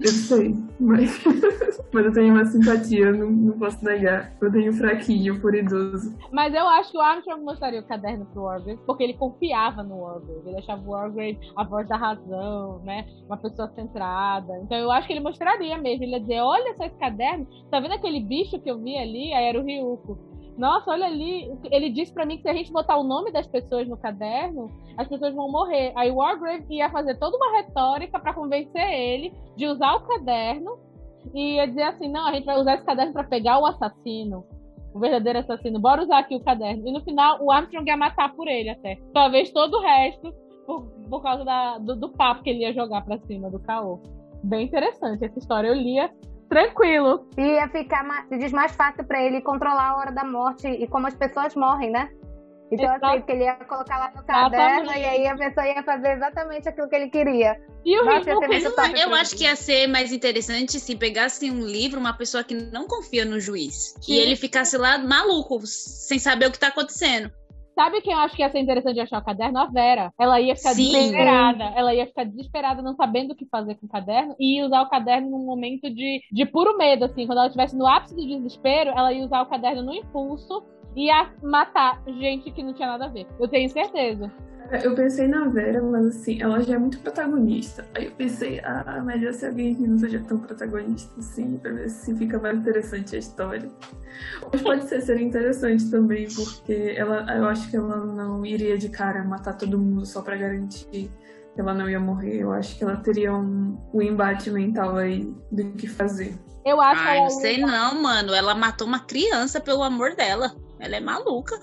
eu sei, mas, mas eu tenho uma simpatia, não, não posso negar. Eu tenho fraquinho por idoso. Mas eu acho que o Armstrong mostraria o caderno pro Wargrave, porque ele confiava no Wargrave. Ele achava o Wargrave a voz da razão, né? Uma pessoa centrada. Então eu acho que ele mostraria mesmo. Ele ia dizer, olha só esse caderno. Tá vendo aquele bicho que eu vi ali? Aí era o Ryuko. Nossa, olha ali. Ele disse pra mim que se a gente botar o nome das pessoas no caderno, as pessoas vão morrer. Aí o Wargrave ia fazer toda uma retórica pra convencer ele de usar o caderno e ia dizer assim: não, a gente vai usar esse caderno pra pegar o assassino o verdadeiro assassino. Bora usar aqui o caderno. E no final, o Armstrong ia matar por ele até. Talvez todo o resto, por, por causa da- do, do papo que ele ia jogar pra cima do caô. Bem interessante essa história. Eu lia tranquilo. Ia ficar se diz mais fácil pra ele controlar a hora da morte e como as pessoas morrem, né? Então, Exato. assim, que ele ia colocar lá no caderno Exatamente. e aí a pessoa ia fazer exatamente aquilo que ele queria. E o Nossa, eu, eu acho que ia ser mais interessante se pegasse um livro, uma pessoa que não confia no juiz. Sim. E ele ficasse lá maluco, sem saber o que tá acontecendo. Sabe quem eu acho que ia ser interessante de achar o caderno? A Vera. Ela ia ficar Sim. desesperada. Ela ia ficar desesperada, não sabendo o que fazer com o caderno, e ia usar o caderno num momento de, de puro medo, assim. Quando ela estivesse no ápice do desespero, ela ia usar o caderno no impulso ia matar gente que não tinha nada a ver. Eu tenho certeza. Eu pensei na Vera, mas assim, ela já é muito protagonista. Aí eu pensei, ah, melhor se alguém que não seja tão protagonista assim, pra ver se fica mais interessante a história. Mas pode ser, seria interessante também, porque ela, eu acho que ela não iria de cara matar todo mundo só pra garantir que ela não ia morrer. Eu acho que ela teria um, um embate mental aí do que fazer. Eu acho que Ai, ela não sei não, mano. Ela matou uma criança pelo amor dela. Ela é maluca.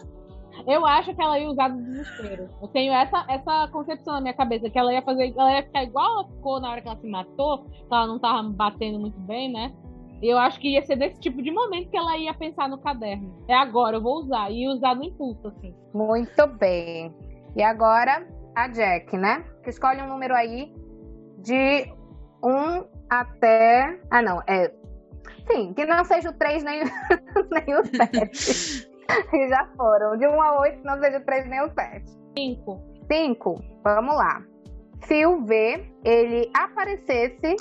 Eu acho que ela ia usar do desespero. Eu tenho essa, essa concepção na minha cabeça, que ela ia fazer. Ela ia ficar igual ela ficou na hora que ela se matou, que ela não tava batendo muito bem, né? Eu acho que ia ser desse tipo de momento que ela ia pensar no caderno. É agora, eu vou usar. E usar no impulso, assim. Muito bem. E agora, a Jack, né? Que escolhe um número aí de 1 até. Ah, não, é. Sim, que não seja o 3 nem, nem o 7. que já foram. De 1 a 8, que não seja o 3 nem o 7. Cinco. 5, vamos lá. Se o V ele aparecesse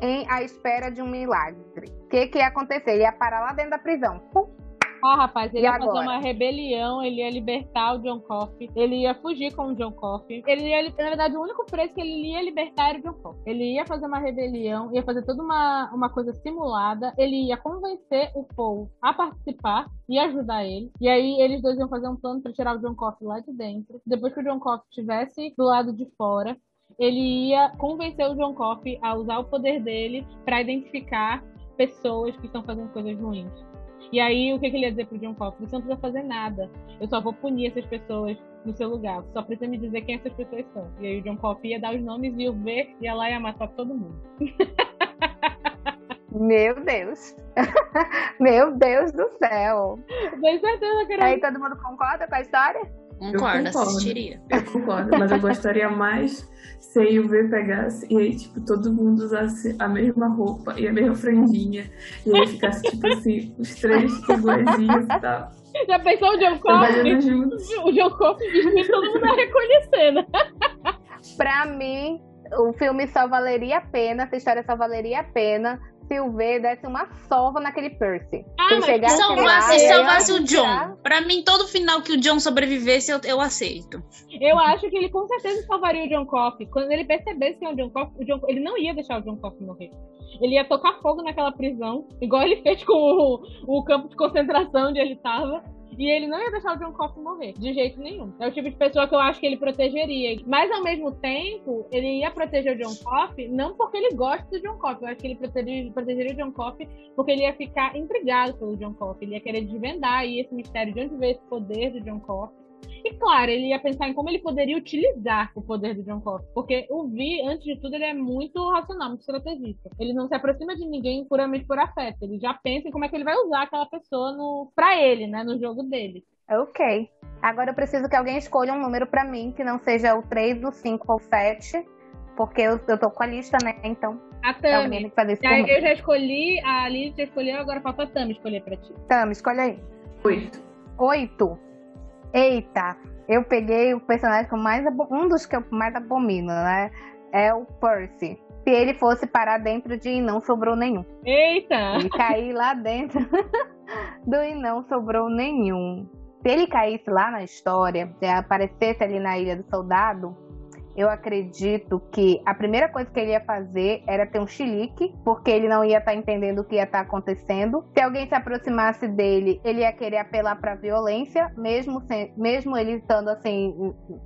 em A Espera de um Milagre, o que, que ia acontecer? Ele ia parar lá dentro da prisão. Pum. Ah, rapaz, ele E ia fazer agora? uma rebelião, ele ia libertar o John Coffey, ele ia fugir com o John Coffey. Ele ia, na verdade, o único preso que ele ia libertar era o John Coffey. Ele ia fazer uma rebelião, ia fazer toda uma, uma coisa simulada, ele ia convencer o Paul a participar e ajudar ele. E aí eles dois iam fazer um plano pra tirar o John Coffey lá de dentro. Depois que o John Coffey estivesse do lado de fora, ele ia convencer o John Coffey a usar o poder dele pra identificar pessoas que estão fazendo coisas ruins. E aí, o que, que ele ia dizer pro John Coffey? Você não precisa fazer nada. Eu só vou punir essas pessoas no seu lugar. Você só precisa me dizer quem essas pessoas são. E aí o John Coffey ia dar os nomes e o V ia lá e ia matar todo mundo. Meu Deus. Meu Deus do céu. Tenho certeza que era Aí todo mundo concorda com a história? Concordo, concordo. assistiria. Eu concordo, mas eu gostaria mais se a UV pegasse e aí, tipo, todo mundo usasse a mesma roupa e a mesma franjinha. E aí ficasse, tipo assim, os três iguaizinhos e tal. Já pensou o John Coffey? Trabalhando juntos. O John Coffey e todo mundo ia reconhecendo. Pra mim, o filme só valeria a pena, essa história só valeria a pena V desse uma sova naquele Percy. Ah, mas salvasse, e aí, salvasse o tirar- John. Pra mim, todo final que o John sobrevivesse, eu, eu aceito. Eu acho que ele com certeza salvaria o John Coffey. Quando ele percebesse que é o John Coffey, o John- ele não ia deixar o John Coffey morrer. Ele ia tocar fogo naquela prisão, igual ele fez com o, o campo de concentração onde ele tava. E ele não ia deixar o John Coffey morrer, de jeito nenhum. É o tipo de pessoa que eu acho que ele protegeria. Mas ao mesmo tempo, ele ia proteger o John Coffey, não porque ele gosta do John Coffey. Eu acho que ele protegeria, protegeria o John Coffey porque ele ia ficar intrigado pelo John Coffey. Ele ia querer desvendar aí esse mistério de onde veio esse poder do John Coffey. E claro, ele ia pensar em como ele poderia utilizar o poder do John Coffey. Porque o Vi, antes de tudo, ele é muito racional, muito estrategista. Ele não se aproxima de ninguém puramente por afeto. Ele já pensa em como é que ele vai usar aquela pessoa no, pra ele, né? No jogo dele. Ok. Agora eu preciso que alguém escolha um número pra mim, que não seja o 3, o 5 ou o 7. Porque eu, eu tô com a lista, né? Então, A Tami. mim. eu já escolhi, a Liz já escolheu, agora falta a Tami escolher pra ti. Tami, escolhe aí. Oito. 8. Eita, eu peguei o personagem que eu mais um dos que eu mais abomino, né? É o Percy. Se ele fosse parar dentro de e não sobrou nenhum. Eita! Ele cair lá dentro do e não sobrou nenhum. Se ele caísse lá na história, se aparecesse ali na Ilha do Soldado, eu acredito que a primeira coisa que ele ia fazer era ter um chilique, porque ele não ia estar entendendo o que ia estar acontecendo. Se alguém se aproximasse dele, ele ia querer apelar para violência, mesmo, sem- mesmo ele estando assim,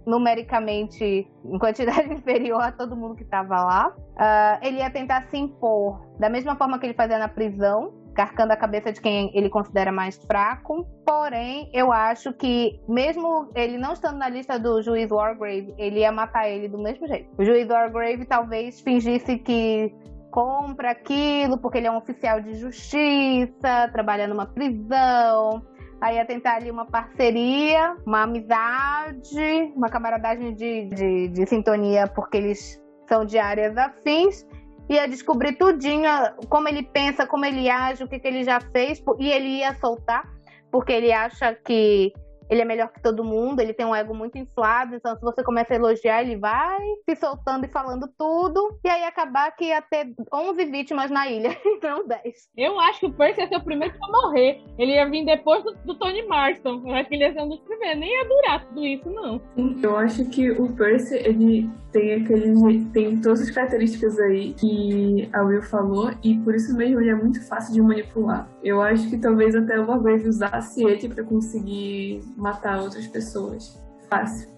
numericamente em quantidade inferior a todo mundo que estava lá. Ah, ele ia tentar se impor da mesma forma que ele fazia na prisão, carcando a cabeça de quem ele considera mais fraco. Porém, eu acho que, mesmo ele não estando na lista do juiz Wargrave, ele ia matar ele do mesmo jeito. O juiz Wargrave talvez fingisse que compra aquilo porque ele é um oficial de justiça, trabalha numa prisão. Aí ia tentar ali uma parceria, uma amizade, uma camaradagem de, de, de sintonia, porque eles são de áreas afins ia descobrir tudinho, como ele pensa, como ele age, o que, que ele já fez, e ele ia soltar, porque ele acha que ele é melhor que todo mundo, ele tem um ego muito inflado, então se você começa a elogiar, ele vai se soltando e falando tudo, e aí acabar que ia ter 11 vítimas na ilha, e não 10. Eu acho que o Percy ia ser o primeiro a morrer. Ele ia vir depois do, do Tony Marston. Eu acho que ele ia ser um dos primeiros. Nem ia durar tudo isso, não. Eu acho que o Percy, ele tem aquele. tem todas as características aí que a Will falou, e por isso mesmo ele é muito fácil de manipular. Eu acho que talvez até o Wargrave usasse ele pra conseguir matar outras pessoas. Fácil.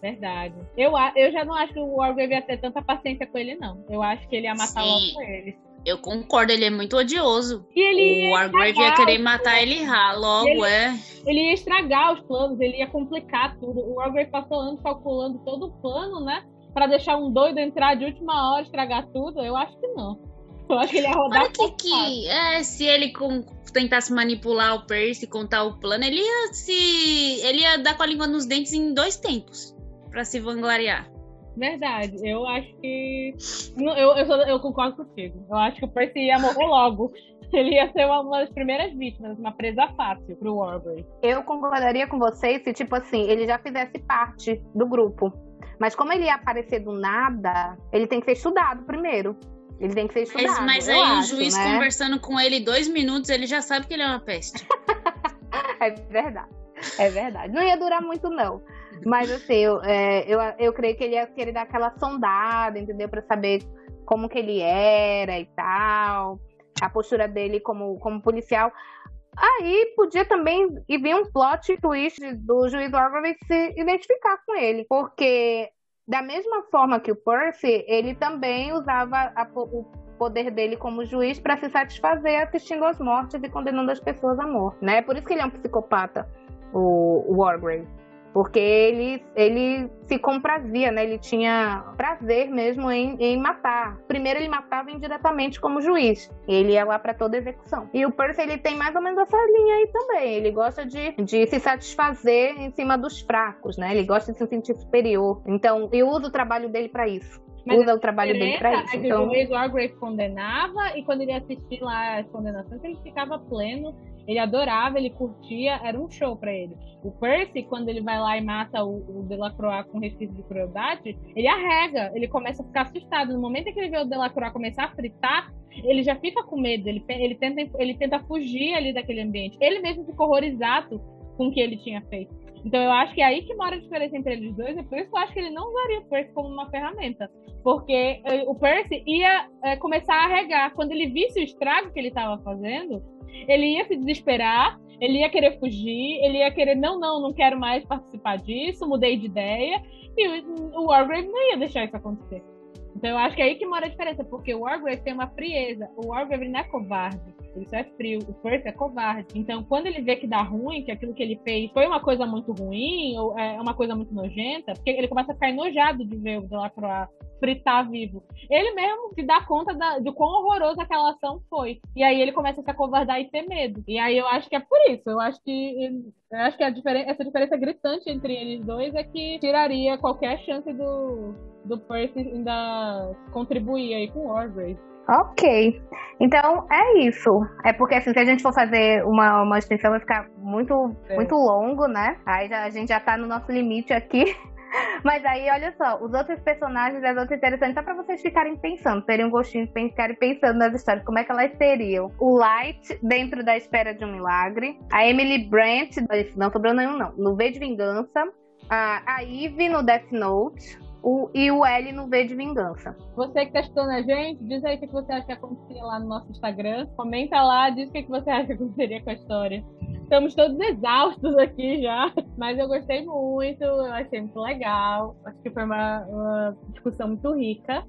Verdade. Eu, a- eu já não acho que o Wargrave ia ter tanta paciência com ele, não. Eu acho que ele ia matar Sim. logo com ele. Eu concordo, ele é muito odioso. E ele O Wargrave ia querer os matar ele logo, Ele- é. ele ia estragar os planos, ele ia complicar tudo. O Wargrave passou anos calculando todo o plano, né? Pra deixar um doido entrar de última hora, estragar tudo. Eu acho que não. Eu acho que ele ia rodar Olha que, que é, se ele com- tentasse manipular o Percy, contar o plano, ele ia se. Ele ia dar com a língua nos dentes em dois tempos. Pra se vangloriar. Verdade. Eu acho que. Eu, eu, eu concordo contigo. Eu acho que o Percy ia morrer logo. Ele ia ser uma, uma das primeiras vítimas, uma presa fácil pro Wargrave. Eu concordaria com vocês se, tipo assim, ele já fizesse parte do grupo. Mas como ele ia aparecer do nada, ele tem que ser estudado primeiro. Ele tem que ser estudado. Mas, mas aí o acho, juiz né? conversando com ele dois minutos, ele já sabe que ele é uma peste. É verdade. É verdade. Não ia durar muito, não. Mas assim, eu, é, eu, eu creio que ele ia querer dar aquela sondada, entendeu? Pra saber como que ele era e tal. A postura dele como, como policial. Aí podia também e vir um plot twist do juiz Orwell se identificar com ele. Porque da mesma forma que o Percy, ele também usava a, o poder dele como juiz para se satisfazer assistindo às mortes e condenando as pessoas à morte, né? Por isso que ele é um psicopata, o, o Wargrave. Porque ele, ele se comprazia, né? Ele tinha prazer mesmo em, em matar. Primeiro ele matava indiretamente como juiz. Ele ia lá para toda execução. E o Percy, ele tem mais ou menos essa linha aí também. Ele gosta de, de se satisfazer em cima dos fracos, né? Ele gosta de se sentir superior. Então, eu uso o trabalho dele para isso. Mas usa o trabalho dele para isso. É então... O Wade Wargrave condenava e quando ele assistia lá as condenações, ele ficava pleno ele adorava, ele curtia, era um show para ele. O Percy, quando ele vai lá e mata o, o Delacroix com resquício de crueldade, ele arrega, ele começa a ficar assustado. No momento em que ele vê o Delacroix começar a fritar, ele já fica com medo, ele, ele, tenta, ele tenta fugir ali daquele ambiente. Ele mesmo ficou horrorizado com o que ele tinha feito. Então eu acho que é aí que mora a diferença entre eles dois, e por isso eu acho que ele não usaria o Percy como uma ferramenta. Porque eh, o Percy ia é, começar a regar. Quando ele visse o estrago que ele estava fazendo, ele ia se desesperar, ele ia querer fugir, ele ia querer, não, não, não quero mais participar disso, mudei de ideia, e o Wargrave não ia deixar isso acontecer. Então eu acho que é aí que mora a diferença, porque o Wargrave tem uma frieza, o Wargrave não é covarde, ele só é frio, o Percy é covarde. Então quando ele vê que dá ruim, que aquilo que ele fez foi uma coisa muito ruim, ou é uma coisa muito nojenta, porque ele começa a ficar enojado de ver o Delacroix fritar vivo. Ele mesmo se dá conta da, de quão horroroso aquela ação foi. E aí ele começa a se acovardar e ter medo. E aí eu acho que é por isso. Eu acho que eu acho que diferença, essa diferença gritante entre eles dois é que tiraria qualquer chance do, do Percy ainda contribuir aí com o Wargrave. Ok. Então é isso. É porque assim, se a gente for fazer uma, uma extensão, vai ficar muito, é. muito longo, né? Aí já, a gente já tá no nosso limite aqui. Mas aí, olha só, os outros personagens, as outras interessantes, só pra vocês ficarem pensando, terem um gostinho de ficarem pensando nas histórias, como é que elas seriam. O Light, dentro da espera de um milagre. A Emily Brent, não sobrou nenhum, não. No V de Vingança. A, a Eve no Death Note. O, e o L no V de Vingança. Você que tá escutando a gente, diz aí o que você acha que acontecia lá no nosso Instagram. Comenta lá, diz o que você acha que aconteceria com a história. Estamos todos exaustos aqui já, mas eu gostei muito, eu achei muito legal. Acho que foi uma, uma discussão muito rica.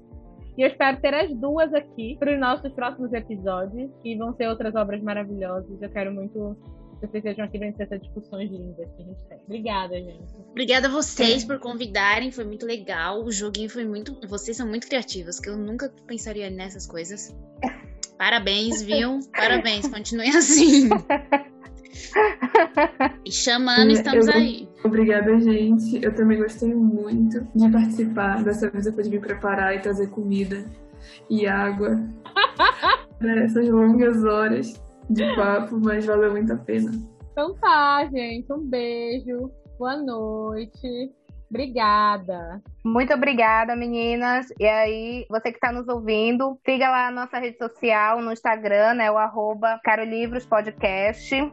E eu espero ter as duas aqui para os nossos próximos episódios, que vão ser outras obras maravilhosas. Eu quero muito vocês sejam aqui para essas discussões lindas que a gente tem. Obrigada, gente. Obrigada a vocês por convidarem, foi muito legal. O joguinho foi muito. Vocês são muito criativos, que eu nunca pensaria nessas coisas. Parabéns, viu? Parabéns, continuem assim. E chamando, estamos eu, aí. Obrigada, gente. Eu também gostei muito de participar. Dessa vez eu pude me preparar e trazer comida e água. Essas longas horas de papo, mas valeu muito a pena. Então tá, gente. Um beijo. Boa noite. Obrigada. Muito obrigada, meninas. E aí, você que está nos ouvindo, siga lá a nossa rede social no Instagram, né? O arroba Carolivros Podcast.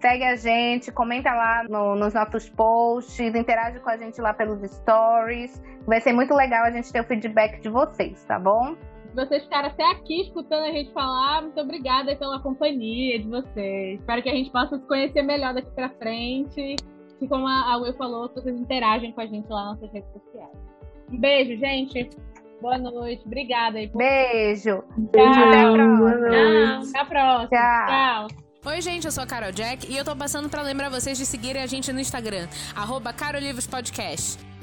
Segue a gente, comenta lá no, nos nossos posts, interage com a gente lá pelos stories. Vai ser muito legal a gente ter o feedback de vocês, tá bom? Vocês ficaram até aqui escutando a gente falar, muito obrigada pela companhia de vocês. Espero que a gente possa se conhecer melhor daqui pra frente. E como a Will falou, vocês interagem com a gente lá nas nossas redes sociais. Um beijo, gente. Boa noite. Obrigada aí. Por... Beijo. Tchau. Até a próxima. Até a próxima. Tchau. Tchau. Oi, gente, eu sou a Carol Jack e eu tô passando para lembrar vocês de seguirem a gente no Instagram, arroba Carolivros Podcast.